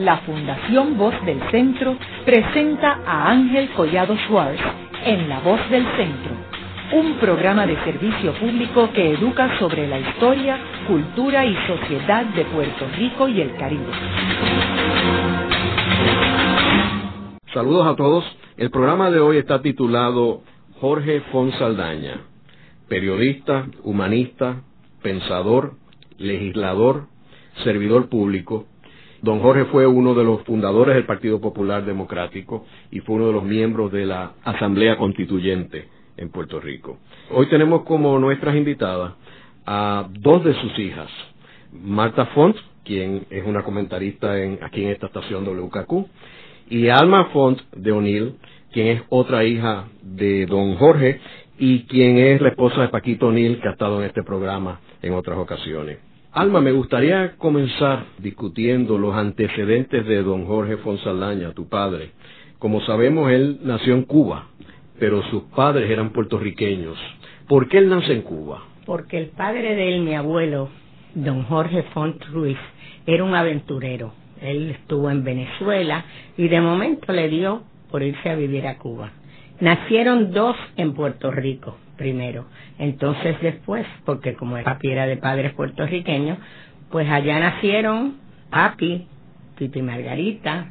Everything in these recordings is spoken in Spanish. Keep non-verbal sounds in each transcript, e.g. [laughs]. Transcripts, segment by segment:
la Fundación Voz del Centro presenta a Ángel Collado Schwartz en La Voz del Centro, un programa de servicio público que educa sobre la historia, cultura y sociedad de Puerto Rico y el Caribe. Saludos a todos. El programa de hoy está titulado Jorge Fonsaldaña, periodista, humanista, pensador, legislador, servidor público. Don Jorge fue uno de los fundadores del Partido Popular Democrático y fue uno de los miembros de la Asamblea Constituyente en Puerto Rico. Hoy tenemos como nuestras invitadas a dos de sus hijas, Marta Font, quien es una comentarista aquí en esta estación WKQ, y Alma Font de O'Neill, quien es otra hija de don Jorge y quien es la esposa de Paquito O'Neill, que ha estado en este programa en otras ocasiones. Alma, me gustaría comenzar discutiendo los antecedentes de don Jorge Fonsaldaña, tu padre. Como sabemos, él nació en Cuba, pero sus padres eran puertorriqueños. ¿Por qué él nace en Cuba? Porque el padre de él, mi abuelo, don Jorge Font Ruiz, era un aventurero. Él estuvo en Venezuela y de momento le dio por irse a vivir a Cuba. Nacieron dos en Puerto Rico, primero. Entonces después, porque como el papi era de padres puertorriqueños, pues allá nacieron papi, Titi Margarita,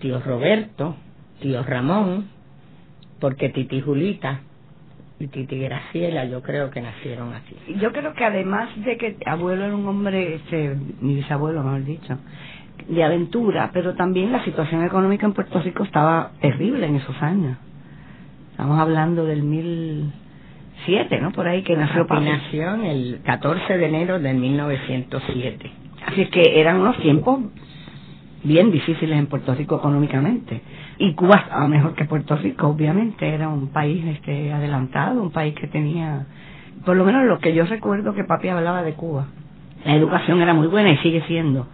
tío Roberto, tío Ramón, porque Titi Julita y Titi Graciela yo creo que nacieron aquí. Yo creo que además de que abuelo era un hombre, este, mi bisabuelo mejor dicho, de aventura, pero también la situación económica en Puerto Rico estaba terrible en esos años. Estamos hablando del 1007, ¿no? Por ahí que nació Papi. nació el 14 de enero de 1907. Así que eran unos tiempos bien difíciles en Puerto Rico económicamente. Y Cuba estaba mejor que Puerto Rico, obviamente. Era un país este, adelantado, un país que tenía, por lo menos lo que yo recuerdo que papi hablaba de Cuba. La educación era muy buena y sigue siendo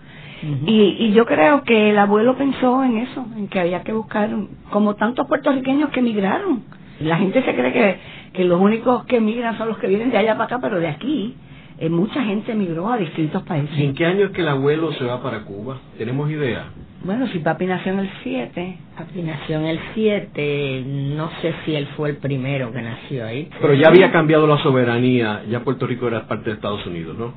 y, y yo creo que el abuelo pensó en eso, en que había que buscar, como tantos puertorriqueños que emigraron. La gente se cree que, que los únicos que emigran son los que vienen de allá para acá, pero de aquí eh, mucha gente emigró a distintos países. ¿En qué año es que el abuelo se va para Cuba? ¿Tenemos idea? Bueno, si papi nació en el 7. Papi nació en el 7, no sé si él fue el primero que nació ahí. Pero ya había cambiado la soberanía, ya Puerto Rico era parte de Estados Unidos, ¿no?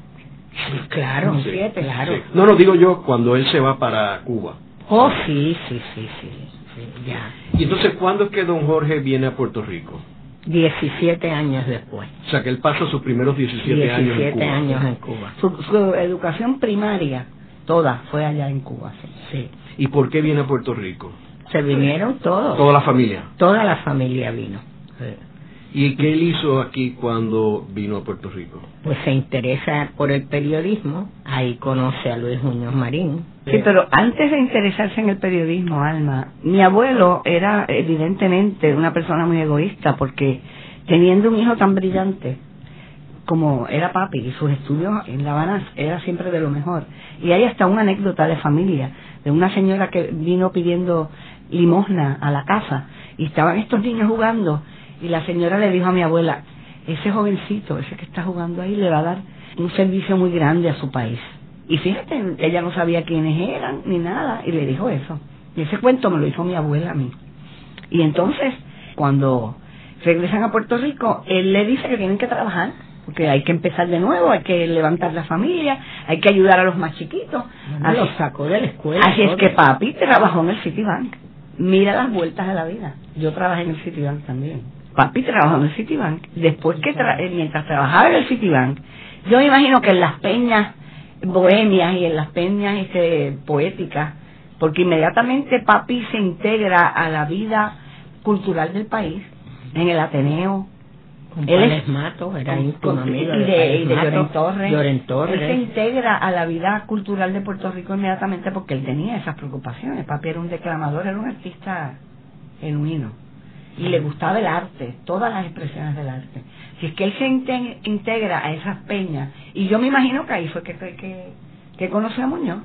Claro, siete, claro. No, no, digo yo cuando él se va para Cuba. Oh, sí, sí, sí, sí, ya. ¿Y entonces cuándo es que don Jorge viene a Puerto Rico? 17 años después. O sea, que él pasa sus primeros 17, años en Cuba. años en Cuba. Su, educación primaria, toda, fue allá en Cuba, sí. ¿Y por qué viene a Puerto Rico? Se vinieron todos. ¿Toda la familia? Toda la familia vino. ¿Y qué él hizo aquí cuando vino a Puerto Rico? Pues se interesa por el periodismo, ahí conoce a Luis Muñoz Marín. Sí, pero antes de interesarse en el periodismo, Alma, mi abuelo era evidentemente una persona muy egoísta porque teniendo un hijo tan brillante como era papi y sus estudios en La Habana era siempre de lo mejor. Y hay hasta una anécdota de familia de una señora que vino pidiendo limosna a la casa y estaban estos niños jugando y la señora le dijo a mi abuela, ese jovencito, ese que está jugando ahí, le va a dar un servicio muy grande a su país. Y fíjate, ella no sabía quiénes eran ni nada, y le dijo eso. Y ese cuento me lo hizo mi abuela a mí. Y entonces, cuando regresan a Puerto Rico, él le dice que tienen que trabajar, porque hay que empezar de nuevo, hay que levantar la familia, hay que ayudar a los más chiquitos. a los sacó de la escuela. Así es que papi trabajó en el Citibank. Mira las vueltas de la vida. Yo trabajé en el Citibank también papi trabajó en el Citibank. Después que, eh, mientras trabajaba en el Citibank, yo me imagino que en las peñas bohemias y en las peñas este, poéticas, porque inmediatamente papi se integra a la vida cultural del país, en el Ateneo. Él es Mato, era íntimo amigo y de, y de Torres. Él se integra a la vida cultural de Puerto Rico inmediatamente porque él tenía esas preocupaciones. Papi era un declamador, era un artista genuino y le gustaba el arte, todas las expresiones del arte. Si es que él se integra a esas peñas, y yo me imagino que ahí fue que, que, que conoció a Muñoz,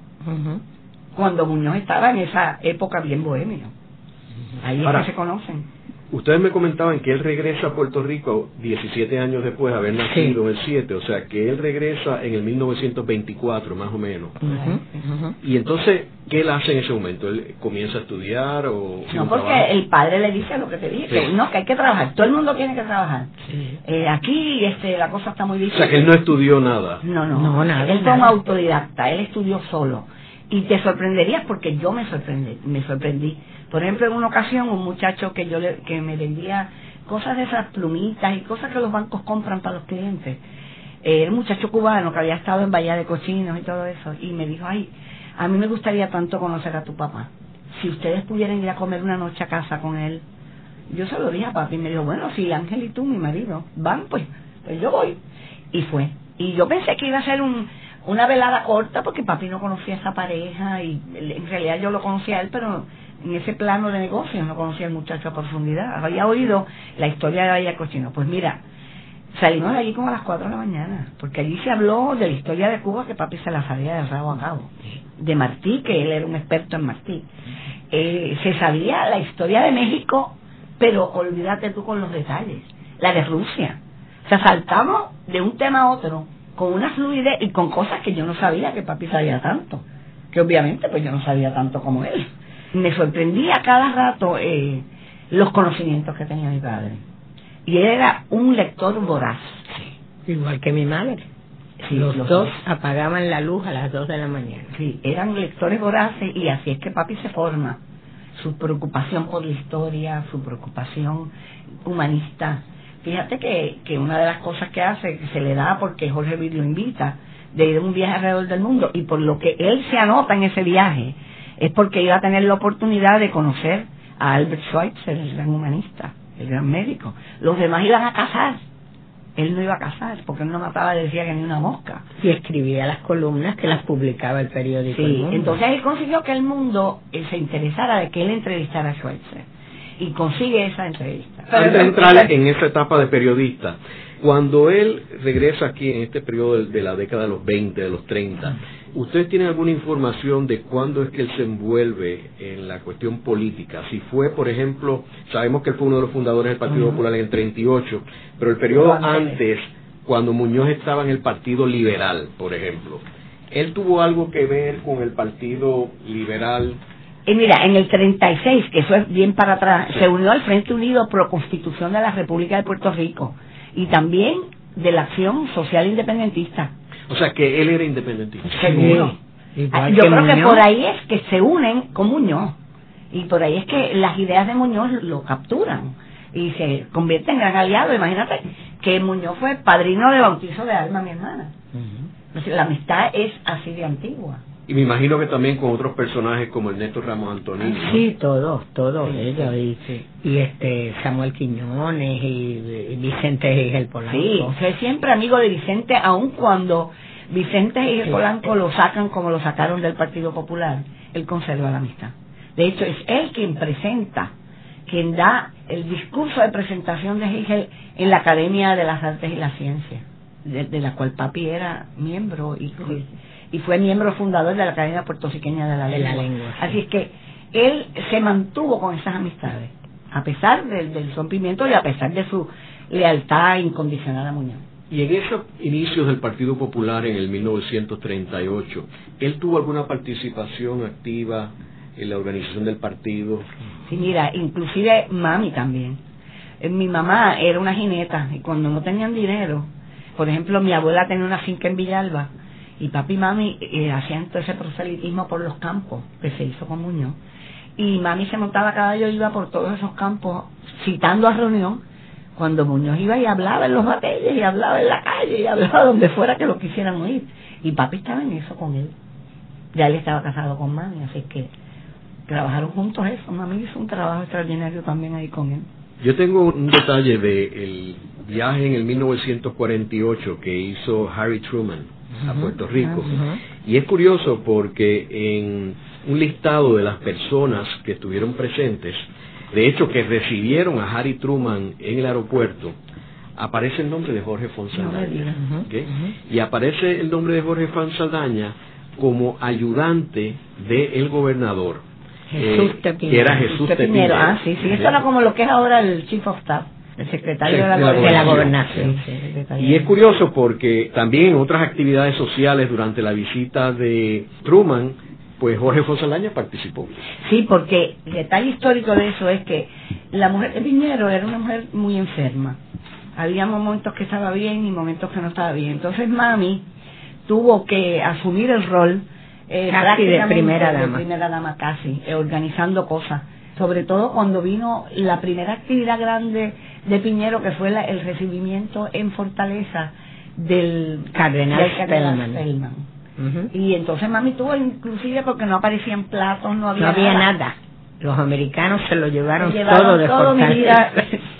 cuando Muñoz estaba en esa época bien bohemio. Ahí es que se conocen. Ustedes me comentaban que él regresa a Puerto Rico 17 años después de haber nacido en el 7, o sea que él regresa en el 1924 más o menos. Y entonces, ¿qué él hace en ese momento? ¿Él comienza a estudiar o...? No, porque el padre le dice lo que te dije, que no, que hay que trabajar, todo el mundo tiene que trabajar. Eh, aquí este, la cosa está muy difícil. O sea que él no estudió nada. No, no, no nada, él fue un autodidacta, él estudió solo. Y te sorprenderías porque yo me sorprendí, me sorprendí por ejemplo, en una ocasión un muchacho que yo le, que me vendía cosas de esas plumitas y cosas que los bancos compran para los clientes. Eh, era un muchacho cubano que había estado en Bahía de Cochinos y todo eso y me dijo, ay, a mí me gustaría tanto conocer a tu papá. Si ustedes pudieran ir a comer una noche a casa con él. Yo se lo dije a papi y me dijo, bueno, si Ángel y tú, mi marido, van, pues, pues yo voy. Y fue. Y yo pensé que iba a ser un, una velada corta porque papi no conocía a esa pareja y en realidad yo lo conocía a él, pero en ese plano de negocio, no conocía al muchacho a profundidad. Había oído la historia de Bahía Cochino. Pues mira, salimos de allí como a las 4 de la mañana, porque allí se habló de la historia de Cuba que papi se la sabía de rabo a cabo. De Martí, que él era un experto en Martí. Eh, se sabía la historia de México, pero olvídate tú con los detalles. La de Rusia. O sea, saltamos de un tema a otro con una fluidez y con cosas que yo no sabía que papi sabía tanto. Que obviamente pues yo no sabía tanto como él me sorprendía cada rato eh, los conocimientos que tenía mi padre. Y él era un lector voraz. Igual que mi madre. los, dos apagaban la luz a las dos de la mañana. Sí, eran lectores voraces y así es que papi se forma. Su preocupación por la historia, su preocupación humanista. Fíjate que, que una de las cosas que hace, que se le da porque Jorge Luis lo invita, de ir a un viaje alrededor del mundo, y por lo que él se anota en ese viaje, es porque iba a tener la oportunidad de conocer a Albert Schweitzer, el gran humanista, el gran médico. Los demás iban a cazar. Él no iba a cazar porque él no mataba, decía que ni una mosca. Y escribía las columnas que las publicaba el periódico. Sí, entonces él consiguió que el mundo eh, se interesara de que él entrevistara a Schweitzer. Y consigue esa entrevista. Antes de entrar en esa etapa de periodista, cuando él regresa aquí en este periodo de la década de los 20, de los 30, ¿Ustedes tienen alguna información de cuándo es que él se envuelve en la cuestión política? Si fue, por ejemplo, sabemos que él fue uno de los fundadores del Partido Popular en el 38, pero el periodo antes, cuando Muñoz estaba en el Partido Liberal, por ejemplo, ¿él tuvo algo que ver con el Partido Liberal? Y mira, en el 36, que eso es bien para atrás, se unió al Frente Unido Pro Constitución de la República de Puerto Rico y también de la Acción Social Independentista o sea que él era independentista. Seguro. Ah, yo creo que por ahí es que se unen con Muñoz. Y por ahí es que las ideas de Muñoz lo capturan y se convierten en gran aliado. Imagínate que Muñoz fue padrino de bautizo de Alma, mi hermana. La amistad es así de antigua. Y me imagino que también con otros personajes como Ernesto Ramos Antonio. Sí, todos, todos ellos. Y, este Samuel Quiñones y, Vicente el Polanco. Sí, soy siempre amigo de Vicente, aun cuando Vicente y el Polanco lo sacan como lo sacaron del Partido Popular, él conserva la amistad. De hecho, es él quien presenta, quien da el discurso de presentación de Hegel en la Academia de las Artes y las Ciencias, de, la cual papi era miembro y y fue miembro fundador de la Academia Puertorriqueña de la Lengua. Así es que él se mantuvo con esas amistades, a pesar del, rompimiento y a pesar de su lealtad incondicional a Muñoz. Y en esos inicios del Partido Popular en el 1938, ¿él tuvo alguna participación activa en la organización del partido? Sí, mira, inclusive mami también. Eh, mi mamá era una jineta y cuando no tenían dinero, por ejemplo, mi abuela tenía una finca en Villalba y papi y mami eh, hacían todo ese proselitismo por los campos que se hizo con Muñoz. Y mami se montaba cada día, iba por todos esos campos citando a reunión cuando Muñoz iba y hablaba en los batalles y hablaba en la calle y hablaba [laughs] donde fuera que lo quisieran oír. Y papi estaba en eso con él. Ya él estaba casado con mami, así que trabajaron juntos eso. Mami hizo un trabajo extraordinario también ahí con él. Yo tengo un detalle del viaje en el 1948 que hizo Harry Truman a Puerto Rico. Y es curioso porque en un listado de las personas que estuvieron presentes, de hecho que recibieron a Harry Truman en el aeropuerto, aparece el nombre de Jorge Fonsaldaña. Y aparece el nombre de Jorge Fonsaldaña como ayudante del gobernador. Jesús eh, que era Jesús de Piñero. Ah, sí, sí, eso era como lo que es ahora el Chief of Staff. El secretario de, la, de la gobernación. y es curioso porque también en otras actividades sociales durante la visita de Truman, pues Jorge Fonsalaña participó. Sí, porque el detalle histórico de eso es que la mujer de Piñero era una mujer muy enferma. Había momentos que estaba bien y momentos que no estaba bien. Entonces mami tuvo que asumir el rol eh, casi de primera dama. De primera dama casi, eh, organizando cosas. Sobre todo cuando vino la primera actividad grande de Piñero, que fue el recibimiento en Fortaleza del Cardenal, Y entonces mami tuvo inclusive porque no aparecían platos, no había, no había nada. Los americanos se lo llevaron, todo de todo mi vida,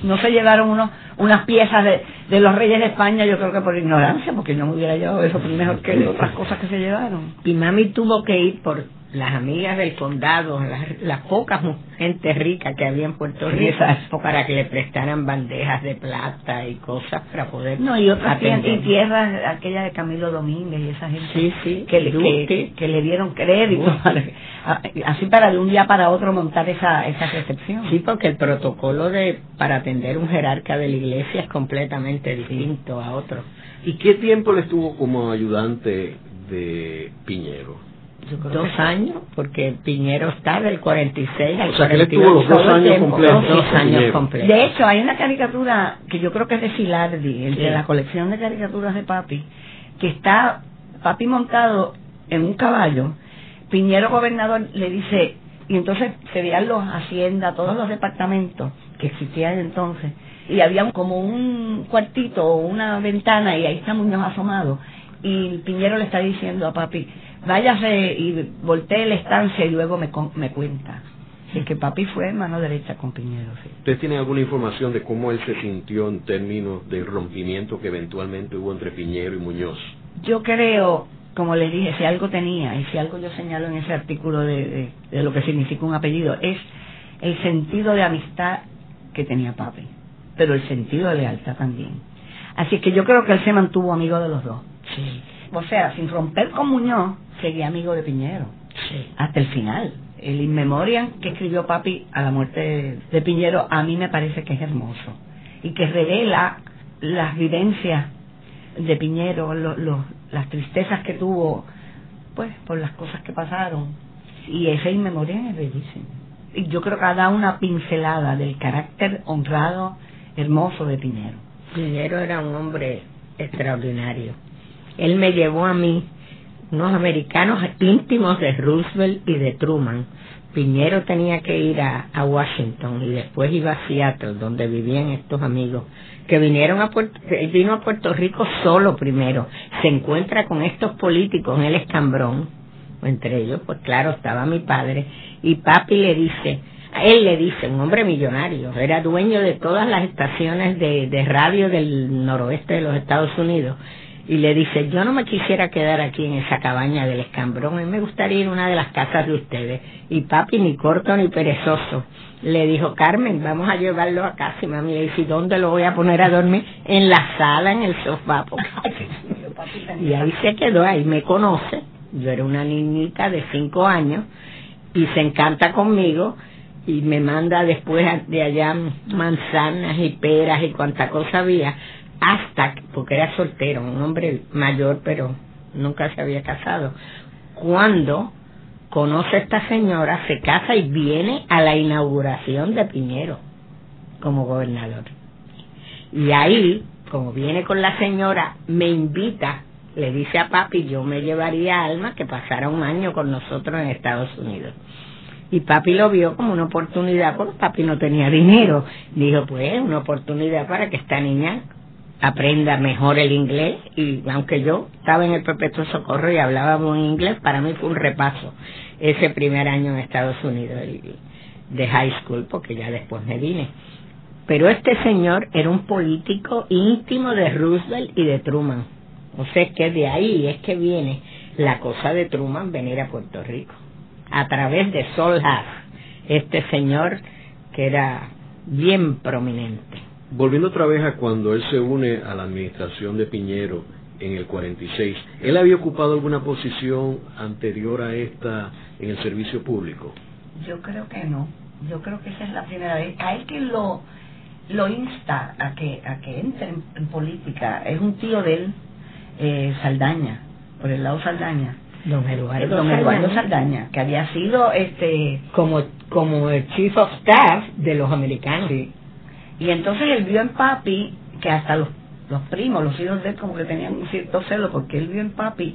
No se llevaron unos, unas piezas de, de los reyes de España, yo creo que por ignorancia, porque no me hubiera llevado eso mejor que [laughs] otras cosas que se llevaron. Y mami tuvo que ir por las amigas del condado, las, las pocas gente rica que había en Puerto Rico, para que le prestaran bandejas de plata y cosas para poder no y otras y tierras aquella de Camilo Domínguez y esa gente sí, sí, que, le, que, le dieron crédito. Así para de un día para otro montar esa esa recepción. Sí porque el protocolo de para atender un jerarca de la iglesia es completamente distinto a otro. Y qué tiempo le estuvo como ayudante de Piñero dos años, porque Piñero está del 46 al o sea, que él estuvo los dos años completos. Dos años completos. De hecho, hay una caricatura que yo creo que es de Filardi, el de la colección de caricaturas de Papi, que está Papi montado en un caballo, Piñero gobernador le dice, y entonces se veían los haciendas, todos los departamentos que existían entonces, y había como un cuartito o una ventana y ahí está Muñoz asomado, y Piñero le está diciendo a Papi, váyase y voltee la estancia y luego me, me cuenta. Así que papi fue mano derecha con Piñero. Sí. ¿Usted tiene alguna información de cómo él se sintió en términos del rompimiento que eventualmente hubo entre Piñero y Muñoz? Yo creo, como les dije, si algo tenía, y si algo yo señalo en ese artículo de, de lo que significa un apellido, es el sentido de amistad que tenía papi, pero el sentido de lealtad también. Así que yo creo que él se mantuvo amigo de los dos. Sí. O sea, sin romper con Muñoz, seguía amigo de Piñero. Hasta el final. El inmemorial que escribió Papi a la muerte de Piñero a mí me parece que es hermoso. Y que revela las vivencias de Piñero, las tristezas que tuvo, pues, por las cosas que pasaron. Y ese inmemorial es bellísimo. Y yo creo que da una pincelada del carácter honrado, hermoso de Piñero. Piñero era un hombre extraordinario. Él me llevó a mí unos americanos íntimos de Roosevelt y de Truman. Piñero tenía que ir a, Washington y después iba a Seattle, donde vivían estos amigos que vinieron a Puerto, él vino a Puerto Rico solo primero, se encuentra con estos políticos en el escambrón, entre ellos, pues claro, estaba mi padre, y papi le dice, él le dice, un hombre millonario, era dueño de todas las estaciones de, de radio del noroeste de los Estados Unidos, y le dice, yo no me quisiera quedar aquí en esa cabaña del escambrón, a mí me gustaría ir a una de las casas de ustedes. Y papi, ni corto ni perezoso, le dijo, Carmen, vamos a llevarlo a casa. Y mami le dice, ¿dónde lo voy a poner a dormir? En la sala, en el sofá. [laughs] y ahí se quedó, ahí me conoce. Yo era una niñita de cinco años y se encanta conmigo y me manda después de allá manzanas y peras y cuanta cosa había hasta, porque era soltero, un hombre mayor, pero nunca se había casado, cuando conoce a esta señora, se casa y viene a la inauguración de Piñero como gobernador. Y ahí, como viene con la señora, me invita, le dice a papi, yo me llevaría Alma que pasara un año con nosotros en Estados Unidos. Y papi lo vio como una oportunidad, porque papi no tenía dinero. Dijo, pues, una oportunidad para que esta niña aprenda mejor el inglés y aunque yo estaba en el perpetuo socorro y hablábamos en inglés, para mí fue un repaso ese primer año en Estados Unidos de high school porque ya después me vine. Pero este señor era un político íntimo de Roosevelt y de Truman. O sea, que de ahí es que viene la cosa de Truman venir a Puerto Rico. A través de Sol Haas, este señor que era bien prominente. Volviendo otra vez a cuando él se une a la administración de Piñero en el 46, ¿él había ocupado alguna posición anterior a esta en el servicio público? Yo creo que no. Yo creo que esa es la primera vez. Hay que lo lo insta a que a que entre en, política. Es un tío de él, eh, Saldaña, por el lado Saldaña. Don Eduardo, don Eduardo Saldaña, que había sido este como como el chief of staff de los americanos. Y entonces él vio en papi que hasta los los primos, los hijos de él como que tenían un cierto celo porque él vio en papi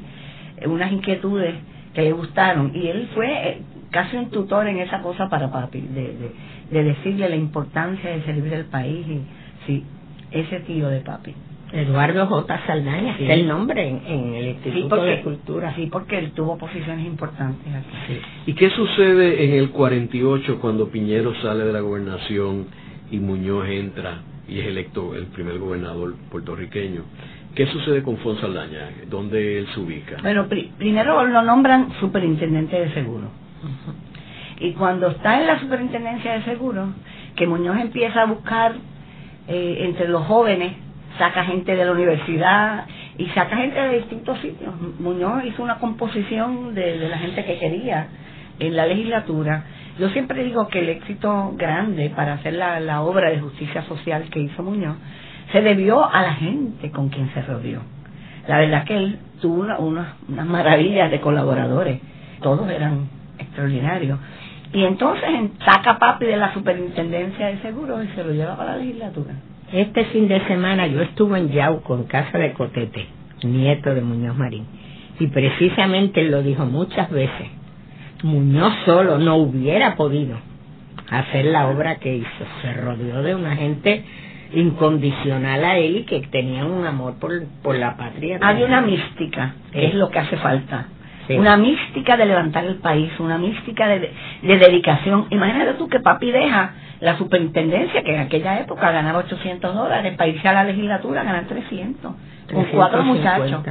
unas inquietudes que le gustaron y él fue eh, casi un tutor en esa cosa para papi, de, de, decirle la importancia de servir al país y sí, ese tío de papi. Eduardo J. Saldaña, es el nombre en, el Instituto de Cultura. Sí, porque él tuvo posiciones importantes aquí. ¿Y qué sucede en el 48 cuando Piñero sale de la gobernación y Muñoz entra y es electo el primer gobernador puertorriqueño? ¿Qué sucede con Fon Saldaña? ¿Dónde él se ubica? Bueno, primero lo nombran superintendente de seguro. Y cuando está en la superintendencia de seguro, que Muñoz empieza a buscar eh, entre los jóvenes, saca gente de la universidad y saca gente de distintos sitios. Muñoz hizo una composición de, la gente que quería en la legislatura. Yo siempre digo que el éxito grande para hacer la, la obra de justicia social que hizo Muñoz se debió a la gente con quien se rodeó. La verdad que él tuvo unas una, maravillas de colaboradores, todos eran extraordinarios. Y entonces saca papi de la superintendencia de seguros y se lo lleva para la legislatura. Este fin de semana yo estuve en Yauco, en casa de Cotete, nieto de Muñoz Marín, y precisamente lo dijo muchas veces. Muñoz solo no hubiera podido hacer la obra que hizo. Se rodeó de una gente incondicional a él y que tenían un amor por, por la patria. Hay una mística, que es lo que hace falta. Una mística de levantar el país, una mística de, de, dedicación. Imagínate tú que papi deja la superintendencia, que en aquella época ganaba 800 dólares, para irse a la legislatura a ganar 300, con cuatro muchachos.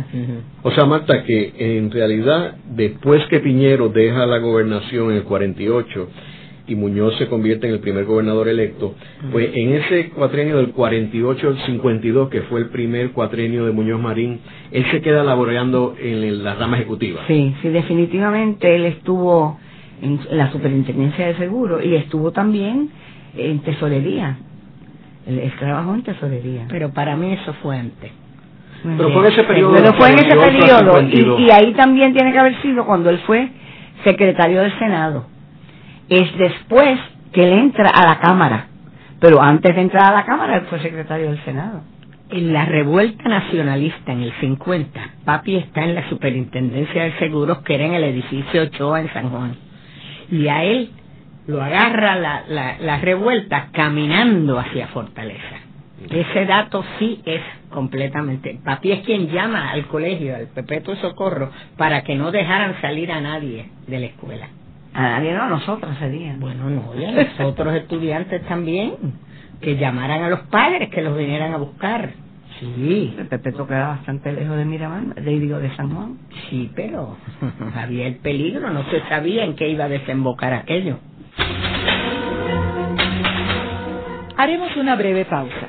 O sea, Marta, que en realidad, después que Piñero deja la gobernación en el 48, y Muñoz se convierte en el primer gobernador electo, pues en ese cuatrenio del 48 al 52, que fue el primer cuatrenio de Muñoz Marín, él se queda laborando en la rama ejecutiva. Sí, sí, definitivamente él estuvo en la superintendencia de seguro y estuvo también en tesorería. Él, trabajó en tesorería. Pero para mí eso fue antes. Pero fue en ese periodo. Pero fue en ese periodo. Y, y ahí también tiene que haber sido cuando él fue secretario del Senado es después que él entra a la Cámara. Pero antes de entrar a la Cámara, él fue secretario del Senado. En la revuelta nacionalista en el 50, papi está en la superintendencia de seguros que era en el edificio Ochoa en San Juan. Y a él lo agarra la, la, la revuelta caminando hacia Fortaleza. Ese dato sí es completamente. Papi es quien llama al colegio, al Pepeto Socorro, para que no dejaran salir a nadie de la escuela. A nadie, no, a nosotros ese Bueno, no, y a nosotros [laughs] estudiantes también, que llamaran a los padres que los vinieran a buscar. Sí. El Pepeto queda bastante lejos de Miramar, de, digo, de San Juan. Sí, pero había el peligro, no se sabía en qué iba a desembocar aquello. Haremos una breve pausa,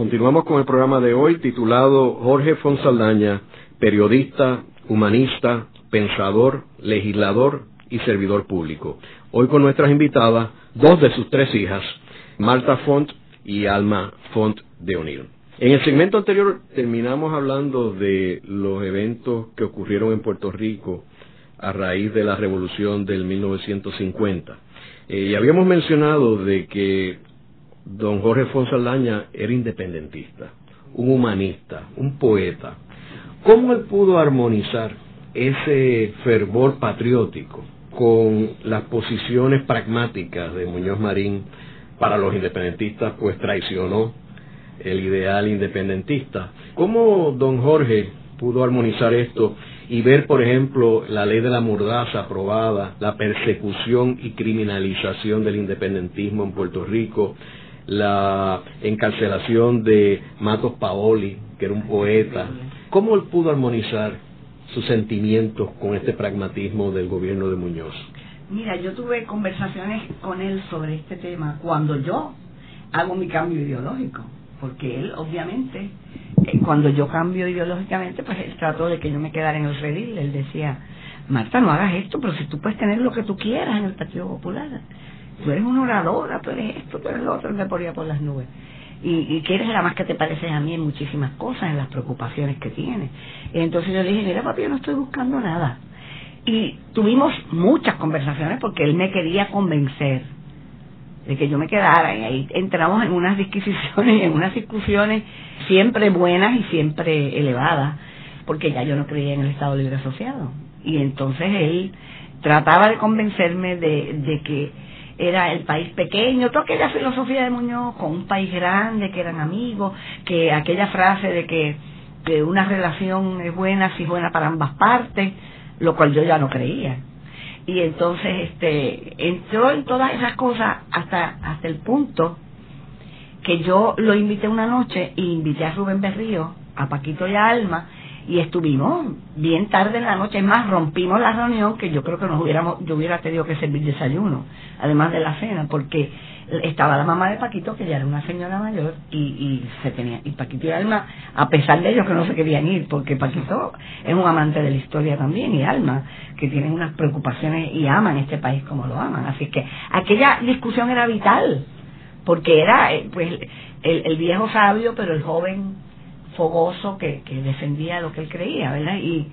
Continuamos con el programa de hoy titulado Jorge Fonsaldaña, periodista, humanista, pensador, legislador y servidor público. Hoy con nuestras invitadas, dos de sus tres hijas, Marta Font y Alma Font de O'Neill. En el segmento anterior terminamos hablando de los eventos que ocurrieron en Puerto Rico a raíz de la revolución del 1950. Eh, y habíamos mencionado de que don Jorge Fonsaldaña era independentista, un humanista, un poeta. ¿Cómo él pudo armonizar ese fervor patriótico con las posiciones pragmáticas de Muñoz Marín para los independentistas, pues traicionó el ideal independentista. ¿Cómo don Jorge pudo armonizar esto y ver, por ejemplo, la ley de la mordaza aprobada, la persecución y criminalización del independentismo en Puerto Rico, la encarcelación de Matos Paoli, que era un poeta. ¿Cómo él pudo armonizar sus sentimientos con este pragmatismo del gobierno de Muñoz? Mira, yo tuve conversaciones con él sobre este tema cuando yo hago mi cambio ideológico, porque él obviamente, eh, cuando yo cambio ideológicamente, pues él trató de que yo me quedara en el redil, él decía, Marta, no hagas esto, pero si tú puedes tener lo que tú quieras en el Partido Popular, tú eres una oradora, tú eres esto, tú eres lo otro, me ponía por las nubes. Y, y que eres la más que te pareces a mí en muchísimas cosas, en las preocupaciones que tienes. Y entonces yo le dije, mira papi, yo no estoy buscando nada. Y tuvimos muchas conversaciones porque él me quería convencer de que yo me quedara y ahí entramos en unas disquisiciones, en unas discusiones siempre buenas y siempre elevadas, porque ya yo no creía en el Estado Libre Asociado. Y entonces él trataba de convencerme de, de que era el país pequeño, toda aquella filosofía de Muñoz con un país grande, que eran amigos, que aquella frase de que, una relación es buena si es buena para ambas partes, lo cual yo ya no creía. Y entonces este entró en todas esas cosas hasta, hasta el punto que yo lo invité una noche y invité a Rubén Berrío, a Paquito y a Alma, y estuvimos bien tarde en la noche, más, rompimos la reunión que yo creo que nos hubiéramos, yo hubiera tenido que servir desayuno, además de la cena, porque estaba la mamá de Paquito, que ya era una señora mayor, y, y se tenía, y Paquito y Alma, a pesar de ellos que no se querían ir, porque Paquito es un amante de la historia también, y Alma, que tienen unas preocupaciones y aman este país como lo aman. Así que aquella discusión era vital, porque era eh, pues el, el viejo sabio, pero el joven fogoso que, que defendía lo que él creía, ¿verdad? Y,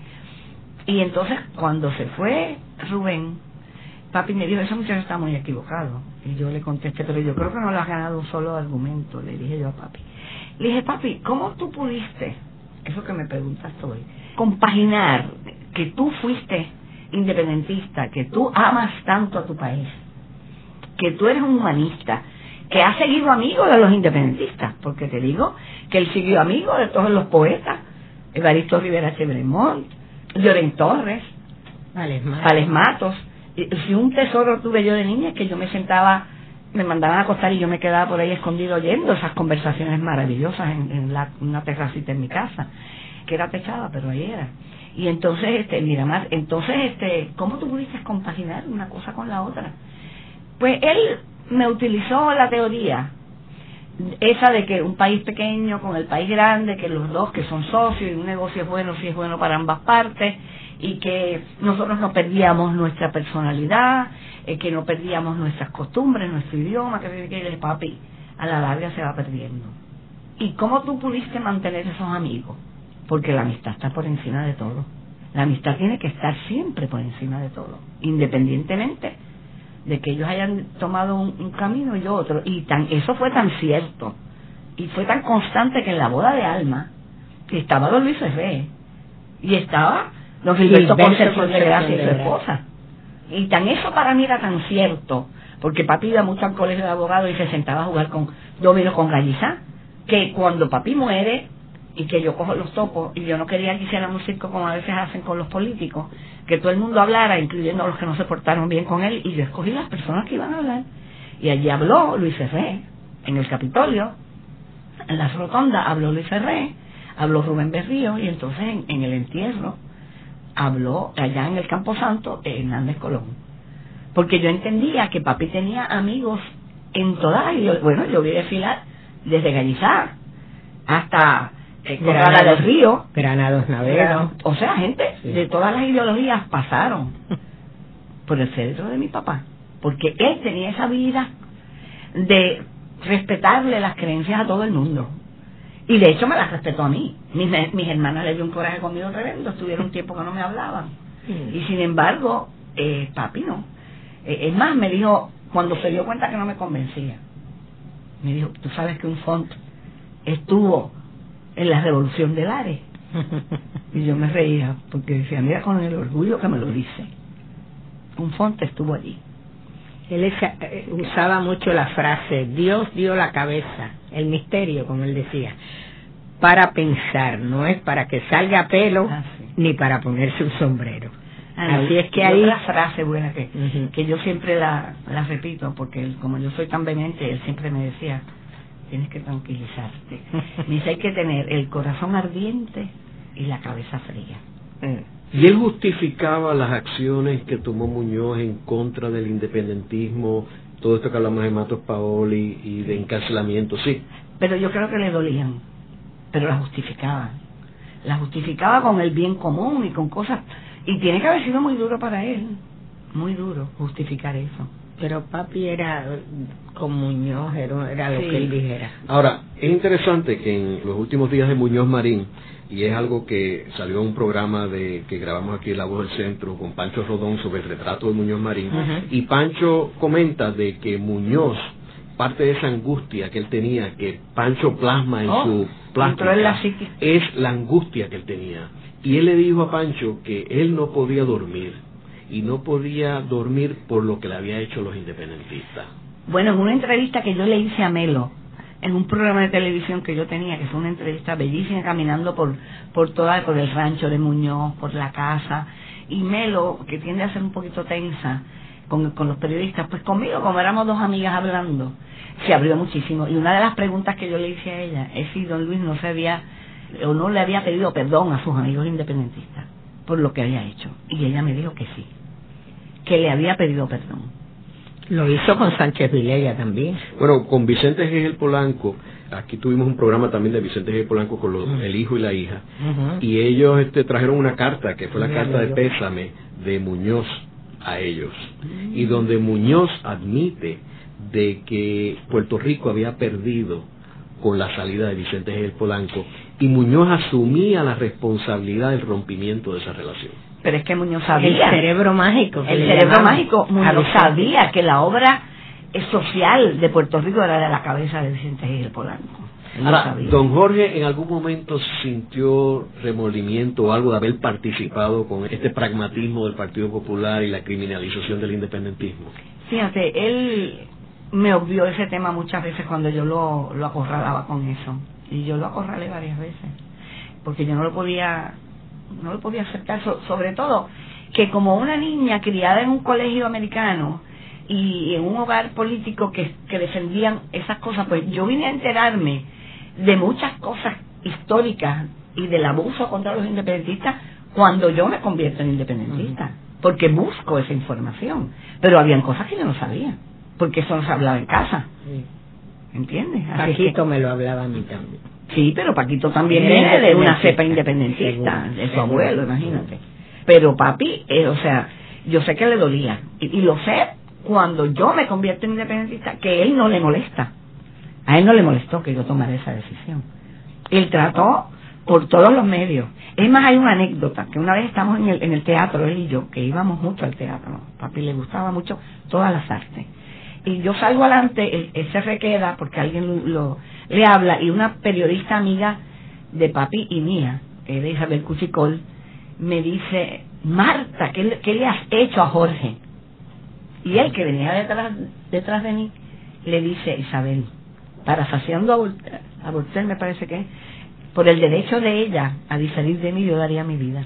y entonces cuando se fue Rubén, papi me dijo, ese muchacho está muy equivocado. Y yo le contesté, pero yo creo que no le has ganado un solo argumento, le dije yo a papi. Le dije, papi, ¿cómo tú pudiste, eso que me preguntas hoy, compaginar que tú fuiste independentista, que tú amas tanto a tu país, que tú eres un humanista, que has seguido amigo de los independentistas, porque te digo que él siguió amigo de todos los poetas, Evaristo Rivera Chevremont, Lloren Torres, Vales Matos. Si un tesoro tuve yo de niña es que yo me sentaba, me mandaban a acostar y yo me quedaba por ahí escondido oyendo esas conversaciones maravillosas en, en la, una terracita en mi casa, que era techada, pero ahí era. Y entonces, este, mira más, entonces, este, ¿cómo tú pudiste compaginar una cosa con la otra? Pues él me utilizó la teoría esa de que un país pequeño con el país grande, que los dos que son socios y un negocio es bueno si es bueno para ambas partes y que nosotros no perdíamos nuestra personalidad, eh, que no perdíamos nuestras costumbres, nuestro idioma, que, que el papi a la larga se va perdiendo. ¿Y cómo tú pudiste mantener esos amigos? Porque la amistad está por encima de todo. La amistad tiene que estar siempre por encima de todo, independientemente de que ellos hayan tomado un, camino y otro. Y tan, eso fue tan cierto y fue tan constante que en la boda de Alma estaba don Luis Ferré y estaba don Gilberto Ponce de Gracia y su esposa. Y tan eso para mí era tan cierto, porque papi iba mucho al colegio de abogados y se sentaba a jugar con domino con Gallizá, que cuando papi muere, y que yo cojo los topos y yo no quería que hicieran un circo como a veces hacen con los políticos, que todo el mundo hablara, incluyendo a los que no se portaron bien con él, y yo escogí las personas que iban a hablar. Y allí habló Luis Ferré, en el Capitolio, en la rotonda habló Luis Ferré, habló Rubén Berrío, y entonces en, el entierro habló allá en el Campo Santo Hernández Colón. Porque yo entendía que papi tenía amigos en todas, y bueno, yo vi desfilar desde Gallizar hasta Granada del Río. Granados Navero. O sea, gente de todas las ideologías pasaron por el centro de mi papá. Porque él tenía esa habilidad de respetarle las creencias a todo el mundo. Y de hecho me las respetó a mí. Mis, mis hermanas le dio un coraje conmigo tremendo, estuvieron un tiempo que no me hablaban. Y sin embargo, eh, papi no. Eh, es más, me dijo, cuando se dio cuenta que no me convencía, me dijo, tú sabes que un font estuvo en la revolución de Lares. [laughs] y yo me reía porque decía, mira con el orgullo que me lo dice. Un fonte estuvo allí. Él eh, usaba mucho la frase, Dios dio la cabeza, el misterio, como él decía. para pensar, no es para que salga pelo Ah, ni para ponerse un sombrero. Ah, Así es que y ahí... otra frase buena que, que yo siempre la, la repito, porque él, como yo soy tan vehemente, él siempre me decía, tienes que tranquilizarte. Me [laughs] dice, hay que tener el corazón ardiente y la cabeza fría. Mm. Y él justificaba las acciones que tomó Muñoz en contra del independentismo, todo esto que hablamos de Matos Paoli y de encarcelamiento, sí. Pero yo creo que le dolían, pero la justificaba. La justificaba con el bien común y con cosas... Y tiene que haber sido muy duro para él, muy duro justificar eso. Pero papi era con Muñoz, era, era lo Sí. que él dijera. Ahora, es interesante que en los últimos días de Muñoz Marín, y es algo que salió en un programa de que grabamos aquí en La Voz del Centro con Pancho Rodón sobre el retrato de Muñoz Marín, y Pancho comenta de que Muñoz, parte de esa angustia que él tenía, que Pancho plasma en Oh, su entró en la plástica, es la angustia que él tenía. Y él le dijo a Pancho que él no podía dormir, y no podía dormir por lo que le había hecho los independentistas. Bueno, en una entrevista que yo le hice a Melo, en un programa de televisión que yo tenía, que fue una entrevista bellísima, caminando por, por toda, por el rancho de Muñoz, por la casa, y Melo, que tiende a ser un poquito tensa con, con los periodistas, pues conmigo, como éramos dos amigas hablando, se abrió muchísimo. Y una de las preguntas que yo le hice a ella es si don Luis no se había, o no le había pedido perdón a sus amigos independentistas por lo que había hecho. Y ella me dijo que sí, que le había pedido perdón. Lo hizo con Sánchez Vilella también. Bueno, con Vicente G. Polanco, aquí tuvimos un programa también de Vicente G. Polanco con los- el hijo y la hija, y ellos este, trajeron una carta, que fue la carta de pésame de Muñoz a ellos, y donde Muñoz admite de que Puerto Rico había perdido con la salida de Vicente G. Polanco, y Muñoz asumía la responsabilidad del rompimiento de esa relación. Pero es que Muñoz El sabía. cerebro mágico. El cerebro mágico, Muñoz sabía que la obra social de Puerto Rico era de la cabeza de Vicente Gil Polanco. Ahora, sabía. don Jorge en algún momento sintió remordimiento o algo de haber participado con este pragmatismo del Partido Popular y la criminalización del independentismo. Fíjate, él me obvió ese tema muchas veces cuando yo lo, lo acorralaba con eso. Y yo lo acorralé varias veces. Porque yo no lo podía, no lo podía aceptar. So- sobre todo, que como una niña criada en un colegio americano y en un hogar político que, que defendían esas cosas, pues yo vine a enterarme de muchas cosas históricas y del abuso contra los independentistas cuando yo me convierto en independentista, porque busco esa información. Pero habían cosas que yo no sabía, porque eso no se hablaba en casa, Sí. ¿entiendes? Así que- me lo hablaba a mí también. Sí, pero Paquito también viene de una cepa independentista, de su abuelo, imagínate. Pero papi, eh, o sea, yo sé que le dolía, y, y lo sé cuando yo me convierto en independentista, que él no le molesta. A él no le molestó que yo tomara esa decisión. Él trató por todos los medios. Es más, hay una anécdota, que una vez estamos en el, en el teatro, él y yo, que íbamos mucho al teatro. Papi le gustaba mucho todas las artes. Y yo salgo adelante, él, él se requeda porque alguien lo, lo- le habla y una periodista amiga de papi y mía, que era Isabel Cuchicol, me dice, Marta, ¿qué, le- qué le has hecho a Jorge? Y él que venía detrás, detrás de mí, le dice, Isabel, parafaseando a a Voltaire me parece que es, por el derecho de ella a diferir de mí, yo daría mi vida.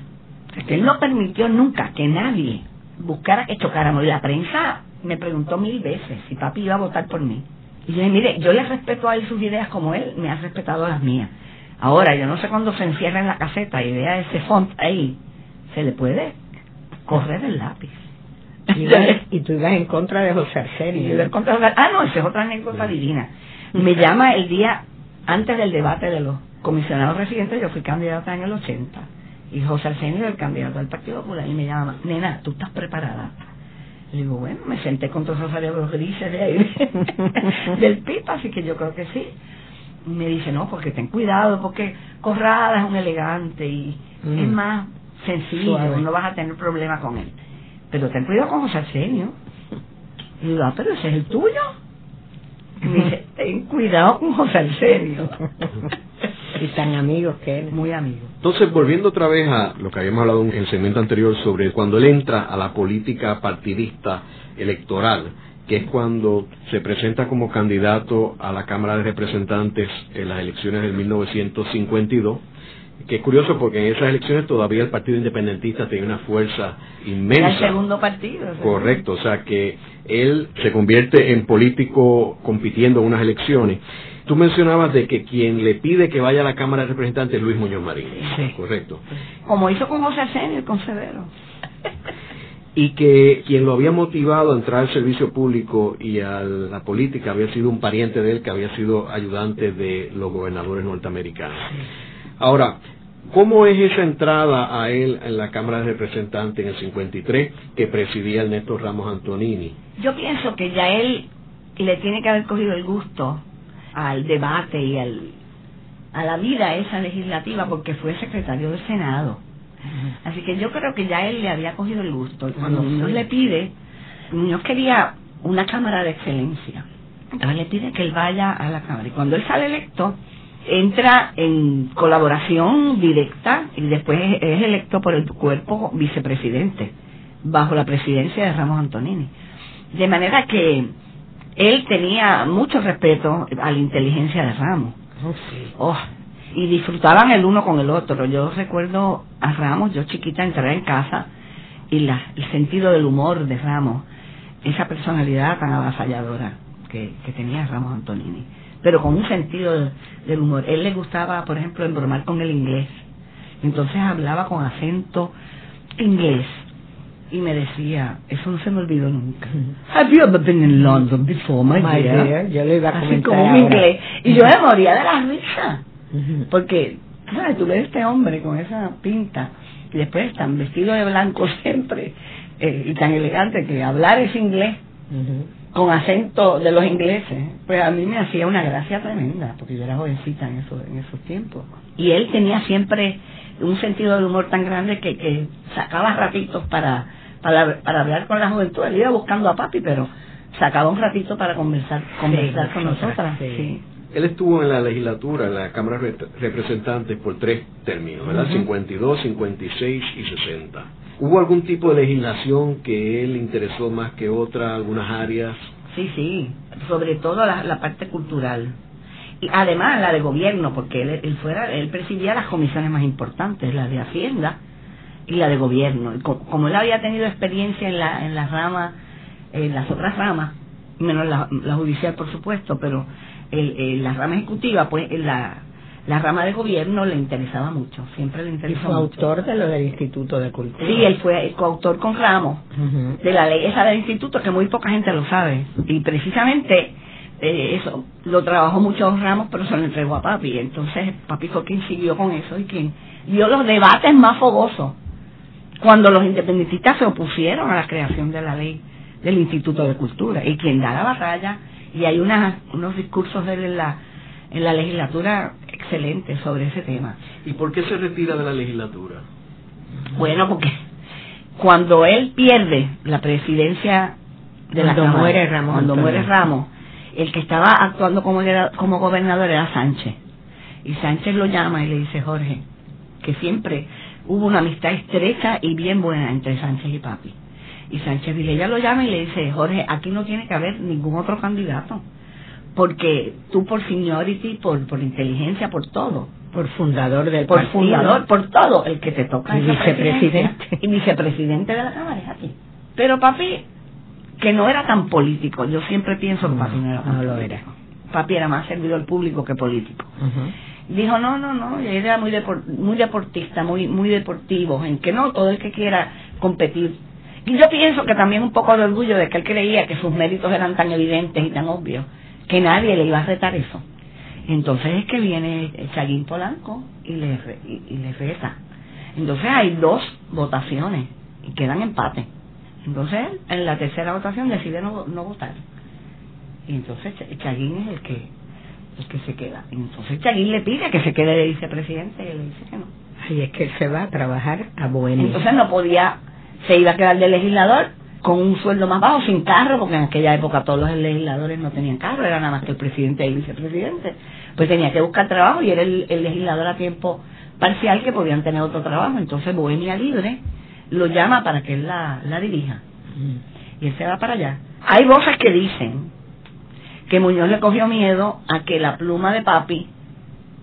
O sea, que él no permitió nunca que nadie buscara que chocáramos. Y la prensa me preguntó mil veces si papi iba a votar por mí. Y yo dije, mire, yo le respeto a él sus ideas como él me ha respetado las mías. Ahora, yo no sé cuándo se encierra en la caseta y vea ese font ahí, se le puede correr el lápiz. [laughs] Y, ibas- y tú ibas en contra de José Arsenio. ah, no, esa es otra anécdota divina. Me llama el día antes del debate de los comisionados residentes, yo fui candidata en el 80. Y José Arsenio, el candidato del Partido Popular, y me llama, nena, ¿tú estás preparada? Le digo, bueno, me senté con todos esos cerebros grises de ahí, [laughs] del pipa, así que yo creo que sí. Y me dice, no, porque ten cuidado, porque Corrada es un elegante y Mm. es más sencillo, Suave. no vas a tener problema con él. Pero ten cuidado con José Arsenio. Y digo, ah, pero ese es el tuyo. Y me dice, ten cuidado con José Arsenio. [laughs] y tan amigos que eran. Muy amigo. Entonces, volviendo otra vez a lo que habíamos hablado en el segmento anterior sobre cuando él entra a la política partidista electoral, que es cuando se presenta como candidato a la Cámara de Representantes en las elecciones del 1952 que es curioso porque en esas elecciones todavía el Partido Independentista tenía una fuerza inmensa. el segundo partido. Correcto, o sea que él se convierte en político compitiendo en unas elecciones. Tú mencionabas de que quien le pide que vaya a la Cámara de Representantes es Luis Muñoz Marín. Sí. Correcto. Como hizo con José Senior, con Severo. y que quien lo había motivado a entrar al servicio público y a la política había sido un pariente de él que había sido ayudante de los gobernadores norteamericanos. Ahora, ¿cómo es esa entrada a él en la Cámara de Representantes en el 53 que presidía el Néstor Ramos Antonini? Yo pienso que ya él le tiene que haber cogido el gusto al debate y al, a la vida esa legislativa porque fue secretario del Senado. Así que yo creo que ya él le había cogido el gusto. Y cuando Muñoz le pide, Muñoz quería una Cámara de Excelencia. Entonces le pide que él vaya a la Cámara. Y cuando él sale electo, entra en colaboración directa y después es electo por el cuerpo vicepresidente, bajo la presidencia de Ramos Antonini. De manera que él tenía mucho respeto a la inteligencia de Ramos. Oh, y disfrutaban el uno con el otro. Yo recuerdo a Ramos, yo chiquita, entrar en casa y la, el sentido del humor de Ramos, esa personalidad tan avasalladora que, que tenía Ramos Antonini, pero con un sentido del humor. Él le gustaba, por ejemplo, embromar con el inglés. Entonces hablaba con acento inglés y me decía, eso no se me olvidó nunca. Have you ever been in London before, my, My dear? dear, yo le iba a Así como un ahora. inglés. Y yo me moría de la risa. Porque, ¿sabes? Tú ves este hombre con esa pinta y después tan vestido de blanco siempre eh, y tan elegante que hablar ese inglés con acento de los ingleses, pues a mí me hacía una gracia tremenda, porque yo era jovencita en esos, en esos tiempos. Y él tenía siempre un sentido del humor tan grande que, que sacaba ratitos para, para, para hablar con la juventud. Él iba buscando a papi, pero sacaba un ratito para conversar, conversar con nosotras, nosotras. sí. sí. Él estuvo en la legislatura, en la Cámara de Representantes por tres términos, ¿verdad? Ujú. 52, 56 y 60. ¿Hubo algún tipo de legislación que él interesó más que otra, algunas áreas? Sí, sí, sobre todo la, la parte cultural. Y además la de gobierno, porque él, él fuera, él presidía las comisiones más importantes, la de Hacienda y la de gobierno. Y co- como él había tenido experiencia en la, en las ramas, en las otras ramas, menos la, la judicial por supuesto, pero el- el- la rama ejecutiva, pues la, la rama de gobierno le interesaba mucho, siempre le Y interesó fue mucho. autor de lo del Instituto de Cultura. Sí, él fue el coautor con Ramos de la ley esa del instituto que muy poca gente lo sabe y precisamente eh, eso lo trabajó muchos ramos pero se lo entregó a papi entonces papi fue quien siguió con eso y quien dio los debates más fogosos cuando los independentistas se opusieron a la creación de la ley del instituto de cultura y quien da la batalla y hay unas, unos discursos de él en la en la legislatura excelentes sobre ese tema ¿Y por qué se retira de la legislatura? bueno, porque cuando él pierde la presidencia de la Cuando Cámara, muere Ramos cuando muere Ramos, el que estaba actuando como, era- como gobernador era Sánchez. Y Sánchez lo llama y le dice, Jorge, que siempre hubo una amistad estrecha y bien buena entre Sánchez y Papi. Y Sánchez Vilella lo llama y le dice, Jorge, aquí no tiene que haber ningún otro candidato. Porque tú por seniority, por, por inteligencia, por todo, Por fundador del por partido. fundador, por todo, el que te toca Y vicepresidente. Y vicepresidente de la Cámara es aquí. Pero papi, que no era tan político, yo siempre pienso que papi no era no lo político. Papi era más servidor público que político. Dijo, no, no, no, era muy, depor- muy deportista, muy, muy deportivo, en que no, todo el que quiera competir. Y yo pienso que también un poco de orgullo de que él creía que sus méritos eran tan evidentes y tan obvios, que nadie le iba a retar eso. Entonces es que viene Chaguín Polanco y le, y, y le reta. Entonces hay dos votaciones y quedan empate. Entonces en la tercera votación decide no, no votar. Y entonces Ch- Chaguín es el que el que se queda. Y entonces Chaguín le pide que se quede de vicepresidente y él le dice que no. Ahí es que él se va a trabajar a Bohemia. Entonces no podía, se iba a quedar de legislador con un sueldo más bajo, sin carro, porque en aquella época todos los legisladores no tenían carro, era nada más que el presidente y el vicepresidente. Pues tenía que buscar trabajo y era el, el legislador a tiempo parcial que podían tener otro trabajo. Entonces Bohemia Libre lo llama para que él la, la dirija. Ujú. Y él se va para allá. hay voces que dicen que Muñoz le cogió miedo a que la pluma de papi,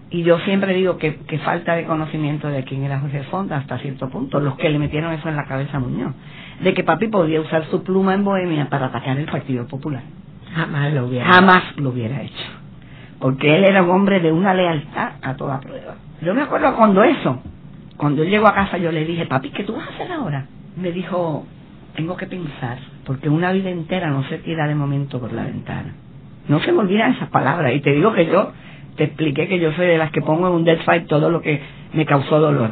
y yo siempre digo que, que falta de conocimiento de quién era José Fonda hasta cierto punto, los que le metieron eso en la cabeza a Muñoz, de que papi podía usar su pluma en Bohemia para atacar el Partido Popular. Jamás lo hubiera. Jamás lo hubiera hecho. Porque él era un hombre de una lealtad a toda prueba. Yo me acuerdo cuando eso, cuando él llegó a casa yo le dije, papi, ¿qué tú vas a hacer ahora? Me dijo, tengo que pensar, porque una vida entera no se tira de momento por la ventana. No se me olvidan esas palabras. Y te digo que yo, te expliqué que yo soy de las que pongo en un dead fight todo lo que me causó dolor.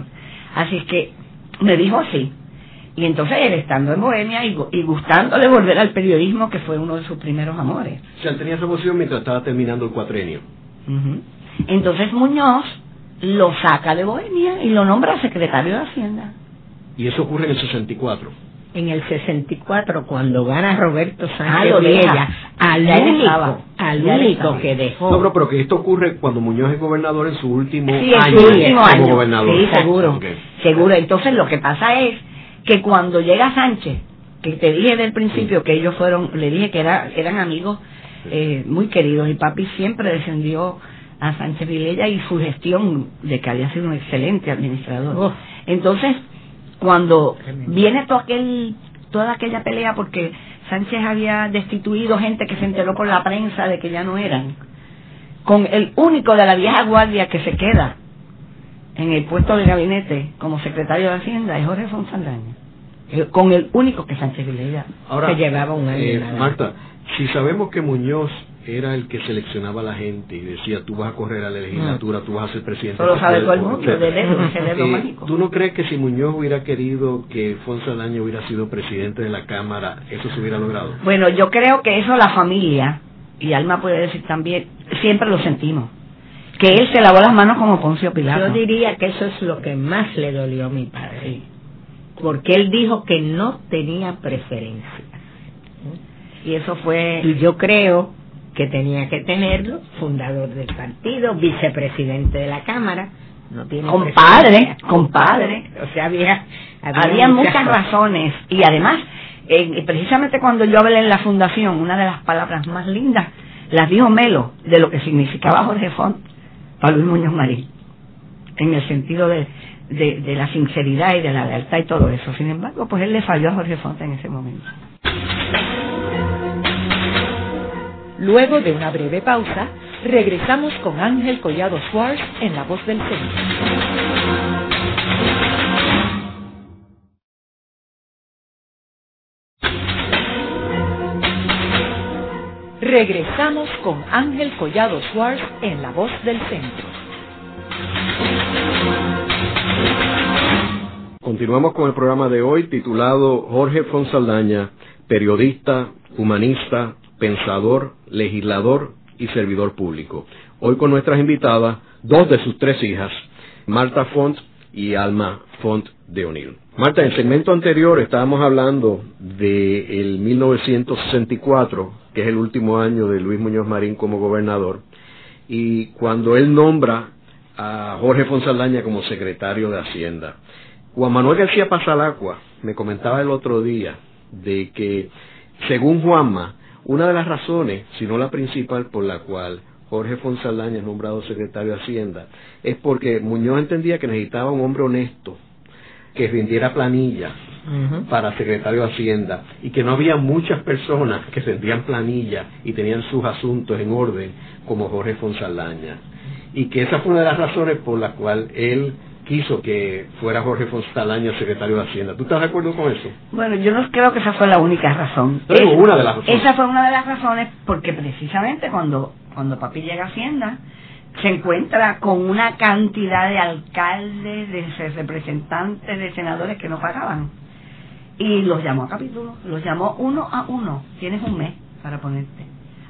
Así es que me dijo así. Y entonces él estando en Bohemia y, y gustándole volver al periodismo, que fue uno de sus primeros amores. O sea, él tenía esa emoción mientras estaba terminando el cuatrenio. Entonces Muñoz lo saca de Bohemia y lo nombra secretario de Hacienda. Y eso ocurre en el 64. En el 64, cuando gana Roberto Ah, Sánchez deja. Vilella, al único, al único que dejó. No, pero, pero que esto ocurre cuando Muñoz es gobernador en su último Sí, año su último como año. gobernador. Sí, seguro. Seguro. Entonces lo que pasa es que cuando llega Sánchez, que te dije del principio que ellos fueron, le dije que era, eran amigos eh, muy queridos y papi siempre defendió a Sánchez Vilella y su gestión de que había sido un excelente administrador. Oh. Entonces, cuando viene todo aquel, toda aquella pelea porque Sánchez había destituido gente que se enteró por la prensa de que ya no eran, con el único de la vieja guardia que se queda en el puesto de gabinete como secretario de Hacienda es Jorge Fonsaldaña. Eh, Con el único que Sánchez Vilella. Ahora, Que llevaba un año eh. Marta, si sabemos que Muñoz era el que seleccionaba a la gente y decía tú vas a correr a la legislatura, tú vas a ser presidente. Eso lo sabe del- todo el mundo, de dedo, Eh, mágico. ¿Tú no crees que si Muñoz hubiera querido que Fonsaldaña hubiera sido presidente de la Cámara, eso se hubiera logrado? Bueno, yo creo que eso la familia, y Alma puede decir también, siempre lo sentimos. Que él se lavó las manos como Poncio Pilato. Yo diría que eso es lo que más le dolió a mi padre. Porque él dijo que no tenía preferencia. Y eso fue... Y yo creo que tenía que tenerlo, fundador del partido, vicepresidente de la Cámara. No tiene Compadre, compadre. O sea, había, Había muchas razones. Y además, eh, precisamente cuando yo hablé en la fundación, una de las palabras más lindas las dijo Melo de lo que significaba Jorge Font para Luis Muñoz Marín. En el sentido de, de, de la sinceridad y de la lealtad y todo eso. Sin embargo, pues él le falló a Jorge Font en ese momento. Luego de una breve pausa, regresamos con Ángel Collado Schwartz en La Voz del Centro. Regresamos con Ángel Collado Schwartz en La Voz del Centro. Continuamos con el programa de hoy titulado Jorge Fonsaldaña, periodista, humanista, pensador, legislador y servidor público. Hoy con nuestras invitadas, dos de sus tres hijas, Marta Font y Alma Font de O'Neill. Marta, en el segmento anterior estábamos hablando del 1964, que es el último año de Luis Muñoz Marín como gobernador, y cuando él nombra a Jorge Fonsaldaña como secretario de Hacienda. Juan Manuel García Pasalacua me comentaba el otro día de que, según Juanma, una de las razones, si no la principal por la cual Jorge Fonsaldaña es nombrado secretario de Hacienda, es porque Muñoz entendía que necesitaba un hombre honesto, que rindiera planilla para secretario de Hacienda y que no había muchas personas que rendían planilla y tenían sus asuntos en orden como Jorge Fonsaldaña. Y que esa fue una de las razones por la cual él quiso que fuera Jorge Fonsaldaña secretario de Hacienda. ¿Tú estás de acuerdo con eso? Bueno, yo no creo que esa fue la única razón. Pero Es- una de las razones. Esa fue una de las razones porque precisamente cuando, cuando papi llega a Hacienda se encuentra con una cantidad de alcaldes, de representantes, de senadores que no pagaban. Y los llamó a capítulo, los llamó uno a uno. Tienes un mes para ponerte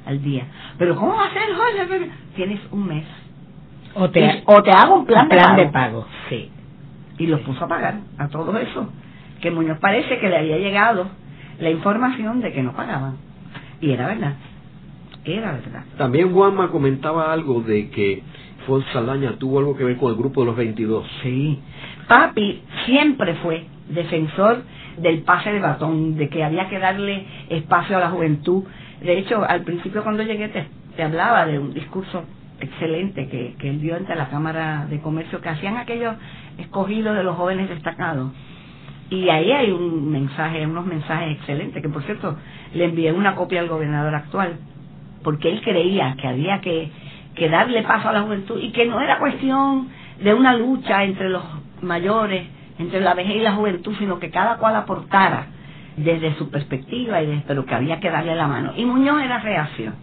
al día. Pero ¿cómo va a ser, Jorge? Tienes un mes. O te, Y- o te hago un plan, un plan de de pago. Sí. y los puso a pagar a todo eso. Que Muñoz parece que le había llegado la información de que no pagaban. Y era verdad. Era verdad. También Juanma comentaba algo de que Fonsaldaña tuvo algo que ver con el grupo de los 22. Sí. Papi siempre fue defensor del pase de batón, de que había que darle espacio a la juventud. De hecho, al principio cuando llegué te, te hablaba de un discurso excelente que, que él dio ante la Cámara de Comercio, que hacían aquellos escogidos de los jóvenes destacados. Y ahí hay un mensaje, unos mensajes excelentes, que por cierto le envié una copia al gobernador actual, porque él creía que había que, que darle paso a la juventud y que no era cuestión de una lucha entre los mayores, entre la vejez y la juventud, sino que cada cual aportara desde su perspectiva, y pero que había que darle la mano. Y Muñoz era reacio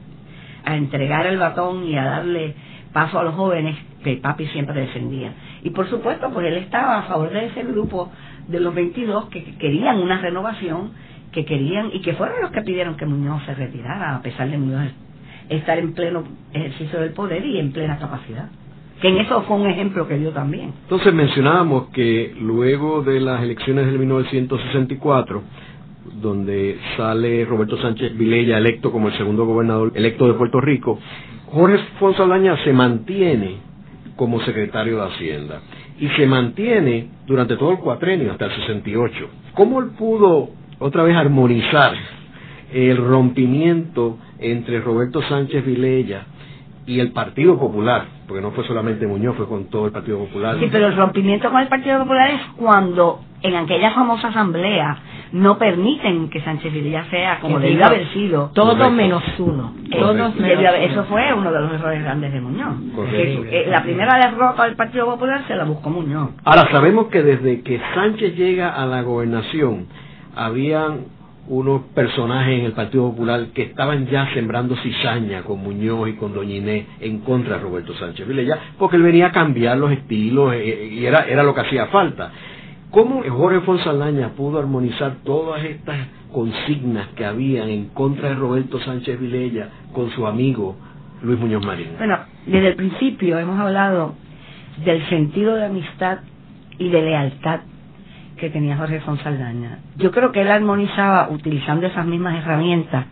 a entregar el batón y a darle paso a los jóvenes que papi siempre defendía. Y por supuesto, pues él estaba a favor de ese grupo de los 22 que querían una renovación, que querían y que fueron los que pidieron que Muñoz se retirara, a pesar de Muñoz estar en pleno ejercicio del poder y en plena capacidad. Que en eso fue un ejemplo que dio también. Entonces mencionábamos que luego de las elecciones del 1964, donde sale Roberto Sánchez Vilella electo como el segundo gobernador electo de Puerto Rico, Jorge Fonsaldaña se mantiene como secretario de Hacienda y se mantiene durante todo el cuatrenio hasta el 68. ¿Cómo él pudo otra vez armonizar el rompimiento entre Roberto Sánchez Vilella y el Partido Popular, porque no fue solamente Muñoz, fue con todo el Partido Popular. Sí, pero el rompimiento con el Partido Popular es cuando en aquella famosa asamblea no permiten que Sánchez Vilella sea como debió haber sido. Todo menos uno. Todos eso fue uno de los errores grandes de Muñoz. Eh, la primera derrota del Partido Popular se la buscó Muñoz. Ahora, sabemos que desde que Sánchez llega a la gobernación, habían unos personajes en el Partido Popular que estaban ya sembrando cizaña con Muñoz y con Doña Inés en contra de Roberto Sánchez Vilella, porque él venía a cambiar los estilos eh, eh, y era, era lo que hacía falta. ¿Cómo Jorge Fonsalaña pudo armonizar todas estas consignas que habían en contra de Roberto Sánchez Vilella con su amigo Luis Muñoz Marín? Bueno, desde el principio hemos hablado del sentido de amistad y de lealtad que tenía Jorge Fonsaldaña. Yo creo que él armonizaba utilizando esas mismas herramientas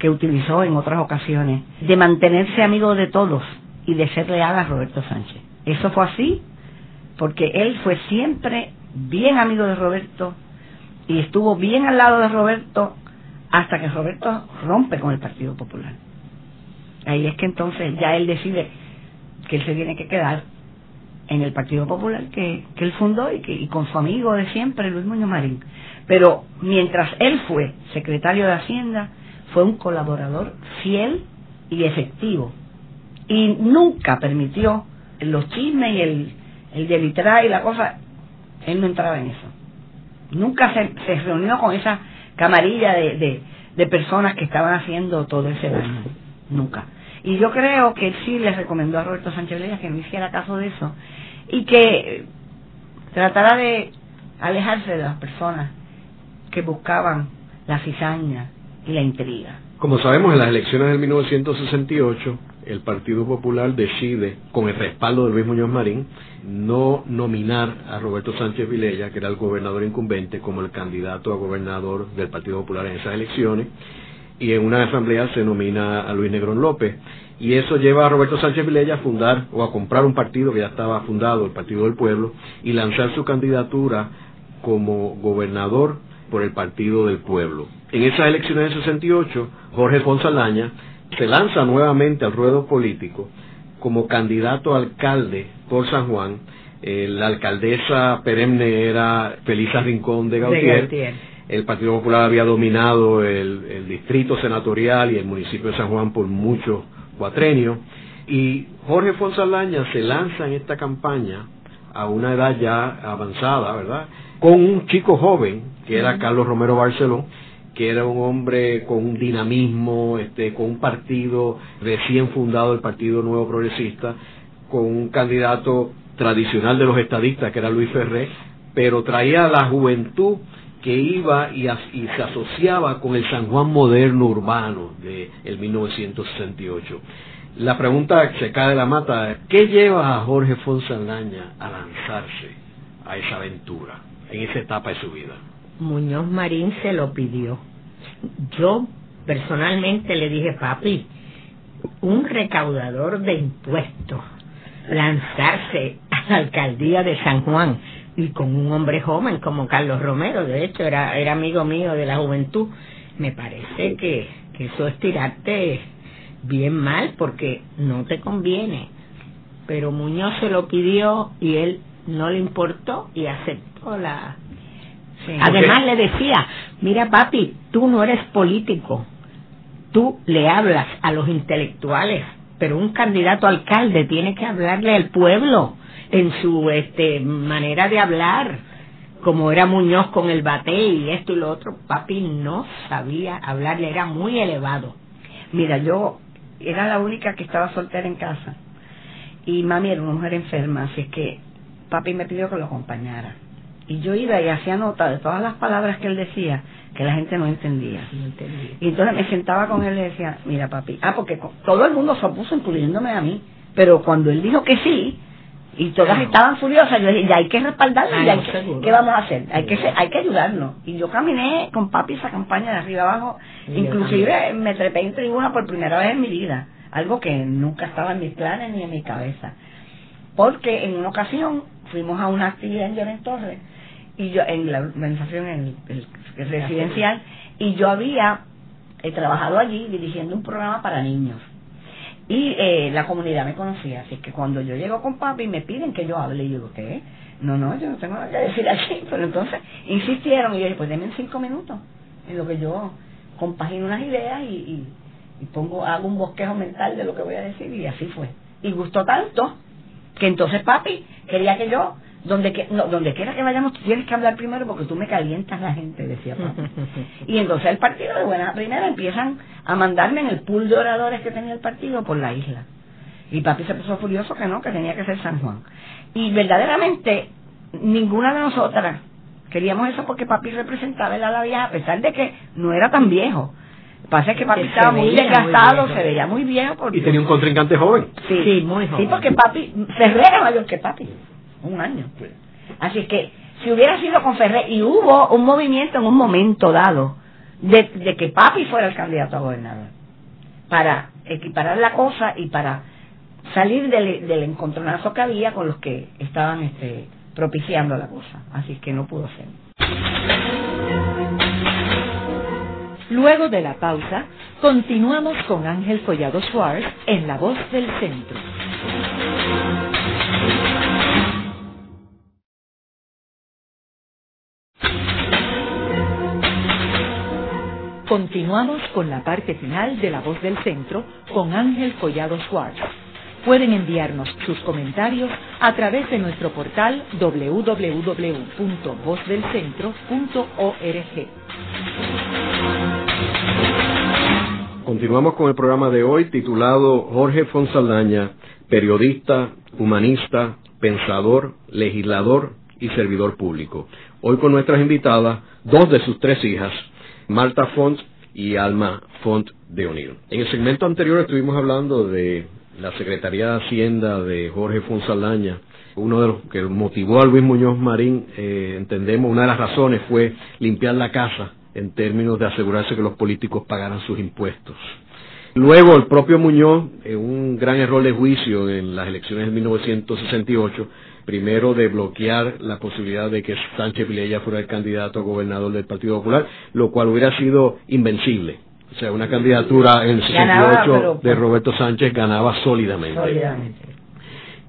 que utilizó en otras ocasiones, de mantenerse amigo de todos y de ser leal a Roberto Sánchez. Eso fue así porque él fue siempre bien amigo de Roberto y estuvo bien al lado de Roberto hasta que Roberto rompe con el Partido Popular. Ahí es que entonces ya él decide que él se tiene que quedar en el Partido Popular que, que él fundó y, que, y con su amigo de siempre, Luis Muñoz Marín. Pero mientras él fue secretario de Hacienda, fue un colaborador fiel y efectivo. Y nunca permitió los chismes y el, el y la cosa, él no entraba en eso. Nunca se, se reunió con esa camarilla de, de, personas que estaban haciendo todo ese daño. Nunca. Y yo creo que él sí le recomendó a Roberto Sánchez Vilella que no hiciera caso de eso y que tratara de alejarse de las personas que buscaban la cizaña y la intriga. Como sabemos, en las elecciones del 1968, el Partido Popular decide, con el respaldo de Luis Muñoz Marín, no nominar a Roberto Sánchez Vilella, que era el gobernador incumbente, como el candidato a gobernador del Partido Popular en esas elecciones, y en una asamblea se nomina a Luis Negrón López. Y eso lleva a Roberto Sánchez Vilella a fundar o a comprar un partido que ya estaba fundado, el Partido del Pueblo, y lanzar su candidatura como gobernador por el Partido del Pueblo. En esas elecciones de 68, Jorge Fonsalaña se lanza nuevamente al ruedo político como candidato a alcalde por San Juan. Eh, la alcaldesa perenne era Felisa Rincón de Gautier el Partido Popular había dominado el, distrito senatorial y el municipio de San Juan por muchos cuatrenios. Y Jorge Fonsalaña se lanza en esta campaña a una edad ya avanzada, ¿verdad? Con un chico joven, que era Carlos Romero Barceló, que era un hombre con un dinamismo, este, con un partido recién fundado, el Partido Nuevo Progresista, con un candidato tradicional de los estadistas, que era Luis Ferré, pero traía la juventud que iba y, se asociaba con el San Juan moderno urbano de el 1968. La pregunta se cae de la mata, ¿qué lleva a Jorge Fonsaldaña a lanzarse a esa aventura en esa etapa de su vida? Muñoz Marín se lo pidió. Yo personalmente le dije, papi, un recaudador de impuestos, lanzarse a la alcaldía de San Juan y con un hombre joven como Carlos Romero, de hecho era, era amigo mío de la juventud, me parece que, que eso es tirarte bien mal porque no te conviene. Pero Muñoz se lo pidió y él no le importó y aceptó la... Además le decía, mira papi, tú no eres político, tú le hablas a los intelectuales, pero un candidato alcalde tiene que hablarle al pueblo en su este manera de hablar como era Muñoz con el bate y esto y lo otro papi no sabía hablarle era muy elevado. Mira yo era la única que estaba soltera en casa y mami era una mujer enferma así es que papi me pidió que lo acompañara y yo iba y hacía nota de todas las palabras que él decía que la gente no entendía. Y entonces me sentaba con él y le decía, mira papi, ah, porque todo el mundo se opuso, incluyéndome a mí, pero cuando él dijo que sí, y todas estaban furiosas, yo dije, ya hay que respaldarlo, ya ¿qué vamos a hacer? Hay que hay que ayudarnos. Y yo caminé con papi esa campaña de arriba abajo, inclusive me trepé en tribuna por primera vez en mi vida, algo que nunca estaba en mis planes ni en mi cabeza. Porque en una ocasión fuimos a una actividad en Lloren Torres, y yo en la organización en el, residencial, y yo había he trabajado allí dirigiendo un programa para niños y eh, la comunidad me conocía, así que cuando yo llego con papi me piden que yo hable, y yo digo, ¿qué? No, no, yo no tengo nada que decir así, [laughs] pero entonces insistieron y yo dije, pues denme cinco minutos, en lo que yo compagino unas ideas y, y, pongo, hago un bosquejo mental de lo que voy a decir y así fue. Y gustó tanto que entonces papi quería que yo donde que no, donde quiera que vayamos tienes que hablar primero porque tú me calientas la gente decía papi [laughs] y entonces el partido de buena primera empiezan a mandarme en el pool de oradores que tenía el partido por la isla y papi se puso furioso que no que tenía que ser San Juan y verdaderamente ninguna de nosotras queríamos eso porque papi representaba el ala vieja a pesar de que no era tan viejo pasa que papi estaba muy desgastado, se veía muy viejo. Porque... Y tenía un contrincante joven. Sí, muy joven. Sí, porque papi, Ferrer era mayor que papi un año. Así que si hubiera sido con Ferrer y hubo un movimiento en un momento dado de, que Papi fuera el candidato a gobernador para equiparar la cosa y para salir del, del encontronazo que había con los que estaban este, propiciando la cosa. Así que no pudo ser. Luego de la pausa, continuamos con Ángel Collado Schwartz en La Voz del Centro. Continuamos con la parte final de La Voz del Centro con Ángel Collado Schwartz. Pueden enviarnos sus comentarios a través de nuestro portal www.vozdelcentro.org. Continuamos con el programa de hoy titulado Jorge Fonsaldaña, periodista, humanista, pensador, legislador y servidor público. Hoy con nuestras invitadas, dos de sus tres hijas, Marta Font y Alma Font de O'Neill. En el segmento anterior estuvimos hablando de la Secretaría de Hacienda de Jorge Fonsaldaña. Uno de los que motivó a Luis Muñoz Marín, eh, entendemos, una de las razones fue limpiar la casa en términos de asegurarse que los políticos pagaran sus impuestos. Luego el propio Muñoz, en un gran error de juicio en las elecciones de 1968, primero de bloquear la posibilidad de que Sánchez Vilella fuera el candidato a gobernador del Partido Popular, lo cual hubiera sido invencible. O sea, una candidatura en el 68 de Roberto Sánchez ganaba sólidamente.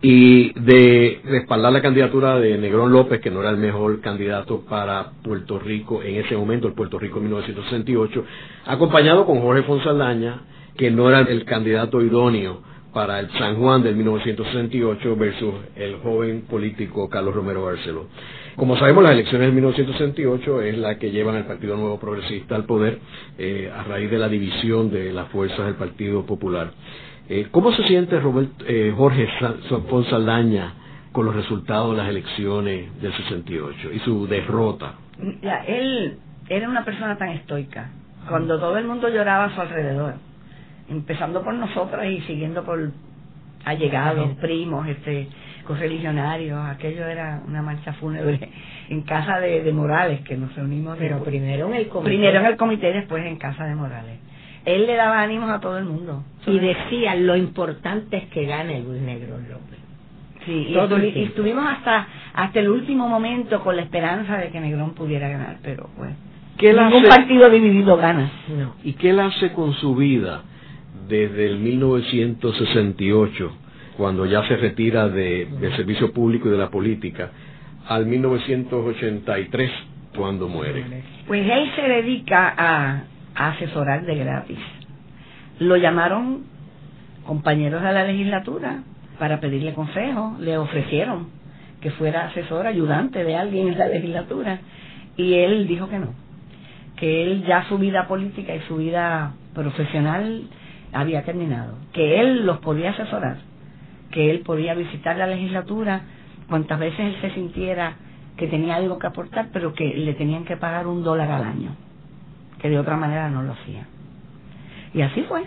Y de respaldar la candidatura de Negrón López, que no era el mejor candidato para Puerto Rico en ese momento, el Puerto Rico 1968, acompañado con Jorge Fonsaldaña, que no era el candidato idóneo para el San Juan del 1968 versus el joven político Carlos Romero Barceló. Como sabemos, las elecciones del 1968 es la que llevan al Partido Nuevo Progresista al poder eh, a raíz de la división de las fuerzas del Partido Popular. Eh, ¿Cómo se siente eh, Jorge Saldaña con los resultados de las elecciones del 68 y su derrota? él era una persona tan estoica. Cuando todo el mundo lloraba a su alrededor, empezando por nosotras y siguiendo por allegados, primos, este, correligionarios, aquello era una marcha fúnebre en casa de, Morales, que nos reunimos. Pero primero en el comité. Primero en el comité y después en casa de Morales. Él le daba ánimos a todo el mundo. Y decía, lo importante es que gane Luis Negro López. Sí, y, Todo el estu- y tiempo. estuvimos hasta hasta el último momento con la esperanza de que Negrón pudiera ganar, pero pues ¿Qué él ningún hace- partido dividido gana. No. ¿Y qué él hace con su vida desde el 1968, cuando ya se retira de, del servicio público y de la política, al 1983, cuando muere? Pues él se dedica a, a asesorar de gratis. Lo llamaron compañeros de la legislatura para pedirle consejo, le ofrecieron que fuera asesor, ayudante de alguien en la legislatura, y él dijo que no, que él ya su vida política y su vida profesional había terminado, que él los podía asesorar, que él podía visitar la legislatura cuantas veces él se sintiera que tenía algo que aportar, pero que le tenían que pagar un dólar al año, que de otra manera no lo hacía. Y así fue.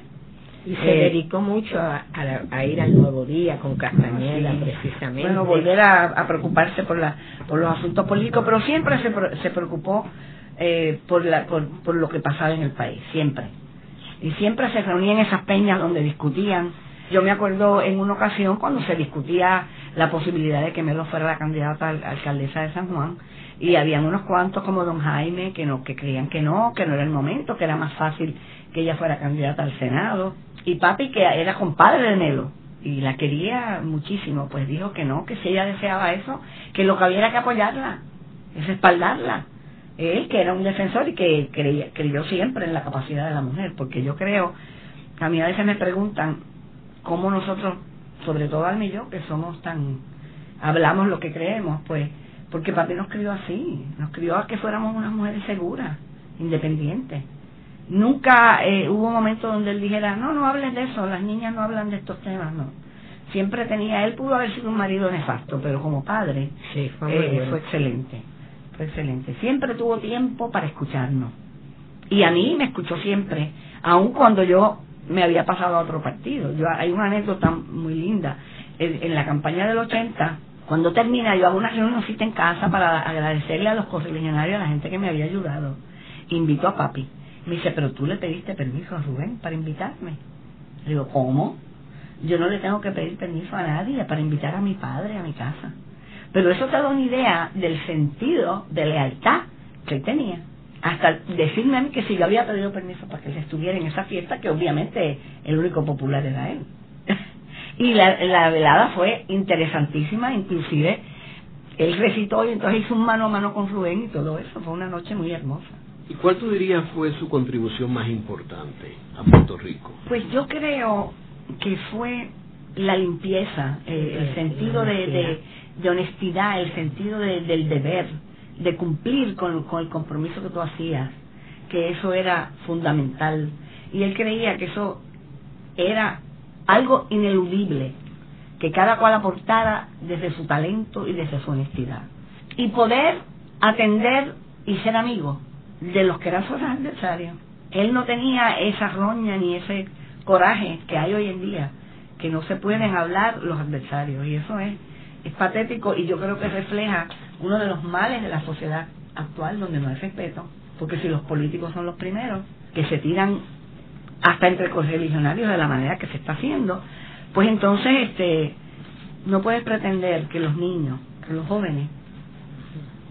Y se Eh, dedicó mucho a, a la- a ir al Nuevo Día con Castañeda, Sí. precisamente. Bueno, volver a, a preocuparse por, la, por los asuntos políticos, pero siempre se, se preocupó eh, por, la, por, por lo que pasaba en el país, siempre. Y siempre se reunían esas peñas donde discutían. Yo me acuerdo en una ocasión cuando se discutía la posibilidad de que Melo fuera la candidata a alcaldesa de San Juan y habían unos cuantos como don Jaime que no que creían que no, que no era el momento, que era más fácil que ella fuera candidata al Senado y papi que era compadre de Melo y la quería muchísimo, pues dijo que no, que si ella deseaba eso, que lo que había era que apoyarla, es respaldarla. Él, que era un defensor y que creía, creyó siempre en la capacidad de la mujer, porque yo creo, a mí a veces me preguntan cómo nosotros, sobre todo Alma y yo, que somos tan, hablamos lo que creemos, pues, porque papi nos crió así, nos crió a que fuéramos unas mujeres seguras, independientes. Nunca eh, hubo un momento donde él dijera, no, no hables de eso, las niñas no hablan de estos temas, no. Siempre tenía, él pudo haber sido un marido nefasto, pero como padre Sí, fue eh, fue excelente, fue excelente. Siempre tuvo tiempo para escucharnos. Y a mí me escuchó siempre, aun cuando yo me había pasado a otro partido. Yo Hay una anécdota muy linda. En, la campaña del 80, cuando termina, yo hago una reunioncita en casa para agradecerle a los correligionarios, a la gente que me había ayudado. Invito a papi. Me dice, pero tú le pediste permiso a Rubén para invitarme. Le digo, ¿cómo? Yo no le tengo que pedir permiso a nadie para invitar a mi padre a mi casa. Pero eso te da una idea del sentido de lealtad que él tenía. Hasta decirme a mí que si yo había pedido permiso para que él estuviera en esa fiesta, que obviamente el único popular era él. [laughs] y la, la velada fue interesantísima, inclusive él recitó y entonces hizo un mano a mano con Rubén y todo eso. Fue una noche muy hermosa. ¿Y cuál tú dirías fue su contribución más importante a Puerto Rico? Pues yo creo que fue la limpieza, eh, el sentido de, de, de honestidad, el sentido de- del deber, de cumplir con, con el compromiso que tú hacías, que eso era fundamental. Y él creía que eso era algo ineludible, que cada cual aportara desde su talento y desde su honestidad. Y poder atender y ser amigo de los que eran sus adversarios. Él no tenía esa roña ni ese coraje que hay hoy en día, que no se pueden hablar los adversarios. Y eso es, es patético y yo creo que refleja uno de los males de la sociedad actual donde no hay respeto. Porque si los políticos son los primeros que se tiran hasta entre correligionarios de la manera que se está haciendo, pues entonces este no puedes pretender que los niños, que los jóvenes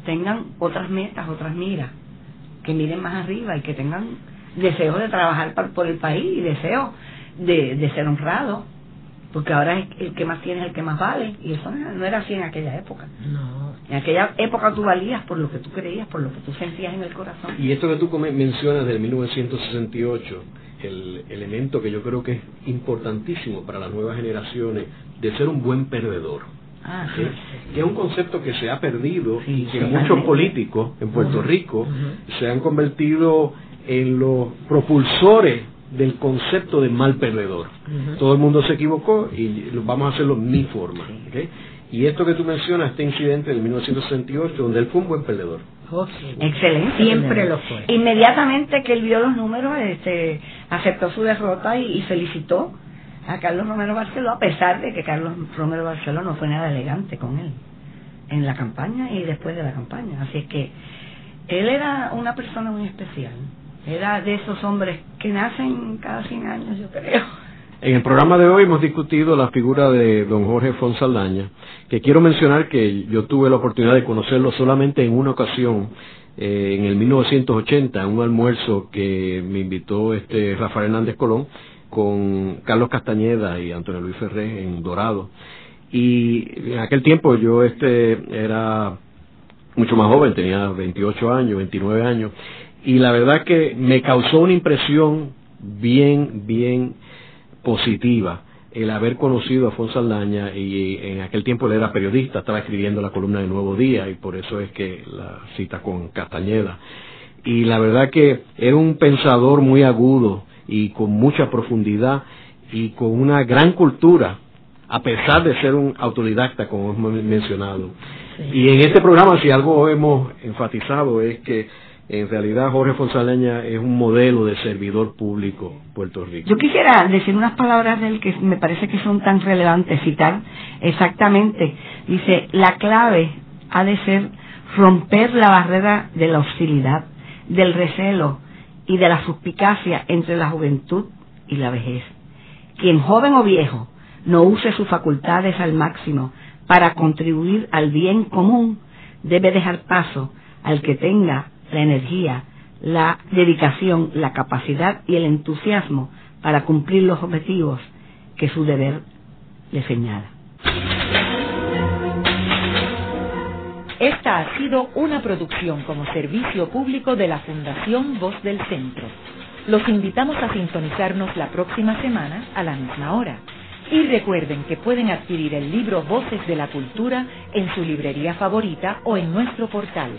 tengan otras metas, otras miras, que miren más arriba y que tengan deseo de trabajar por el país y deseo de, de ser honrado, porque ahora es el que más tiene es el que más vale, y eso no era así en aquella época. No. En aquella época tú valías por lo que tú creías, por lo que tú sentías en el corazón. Y esto que tú mencionas del 1968, el elemento que yo creo que es importantísimo para las nuevas generaciones, de ser un buen perdedor. Ah, ¿sí? que es un concepto que se ha perdido Sí, y que muchos políticos en Puerto Rico se han convertido en los propulsores del concepto de mal perdedor. Todo el mundo se equivocó y lo- vamos a hacerlo mi forma. Y esto que tú mencionas, este incidente del 1968, donde él fue un buen perdedor. Excelente. Siempre lo fue. Inmediatamente que él vio los números, este, aceptó su derrota y, y felicitó a Carlos Romero Barceló, a pesar de que Carlos Romero Barceló no fue nada elegante con él en la campaña y después de la campaña. Así es que él era una persona muy especial. Era de esos hombres que nacen cada 100 años, yo creo. En el programa de hoy hemos discutido la figura de don Jorge Fonsaldaña, que quiero mencionar que yo tuve la oportunidad de conocerlo solamente en una ocasión, eh, en el 1980, en un almuerzo que me invitó este Rafael Hernández Colón con Carlos Castañeda y Antonio Luis Ferré en Dorado. Y en aquel tiempo yo este era mucho más joven, tenía 28 años, 29 años, y la verdad que me causó una impresión bien, bien positiva el haber conocido a Afonso Aldaña y en aquel tiempo él era periodista, estaba escribiendo la columna de Nuevo Día y por eso es que la cita con Castañeda. Y la verdad que era un pensador muy agudo y con mucha profundidad y con una gran cultura, a pesar de ser un autodidacta, como hemos mencionado. Y en este programa, si algo hemos enfatizado es que en realidad Jorge Fonsaleña es un modelo de servidor público Puerto Rico. Yo quisiera decir unas palabras de él que me parece que son tan relevantes, citar exactamente. Dice, la clave ha de ser romper la barrera de la hostilidad, del recelo y de la suspicacia entre la juventud y la vejez. Quien joven o viejo no use sus facultades al máximo para contribuir al bien común, debe dejar paso al que tenga la energía, la dedicación, la capacidad y el entusiasmo para cumplir los objetivos que su deber le señala. Esta ha sido una producción como servicio público de la Fundación Voz del Centro. Los invitamos a sintonizarnos la próxima semana a la misma hora. Y recuerden que pueden adquirir el libro Voces de la Cultura en su librería favorita o en nuestro portal.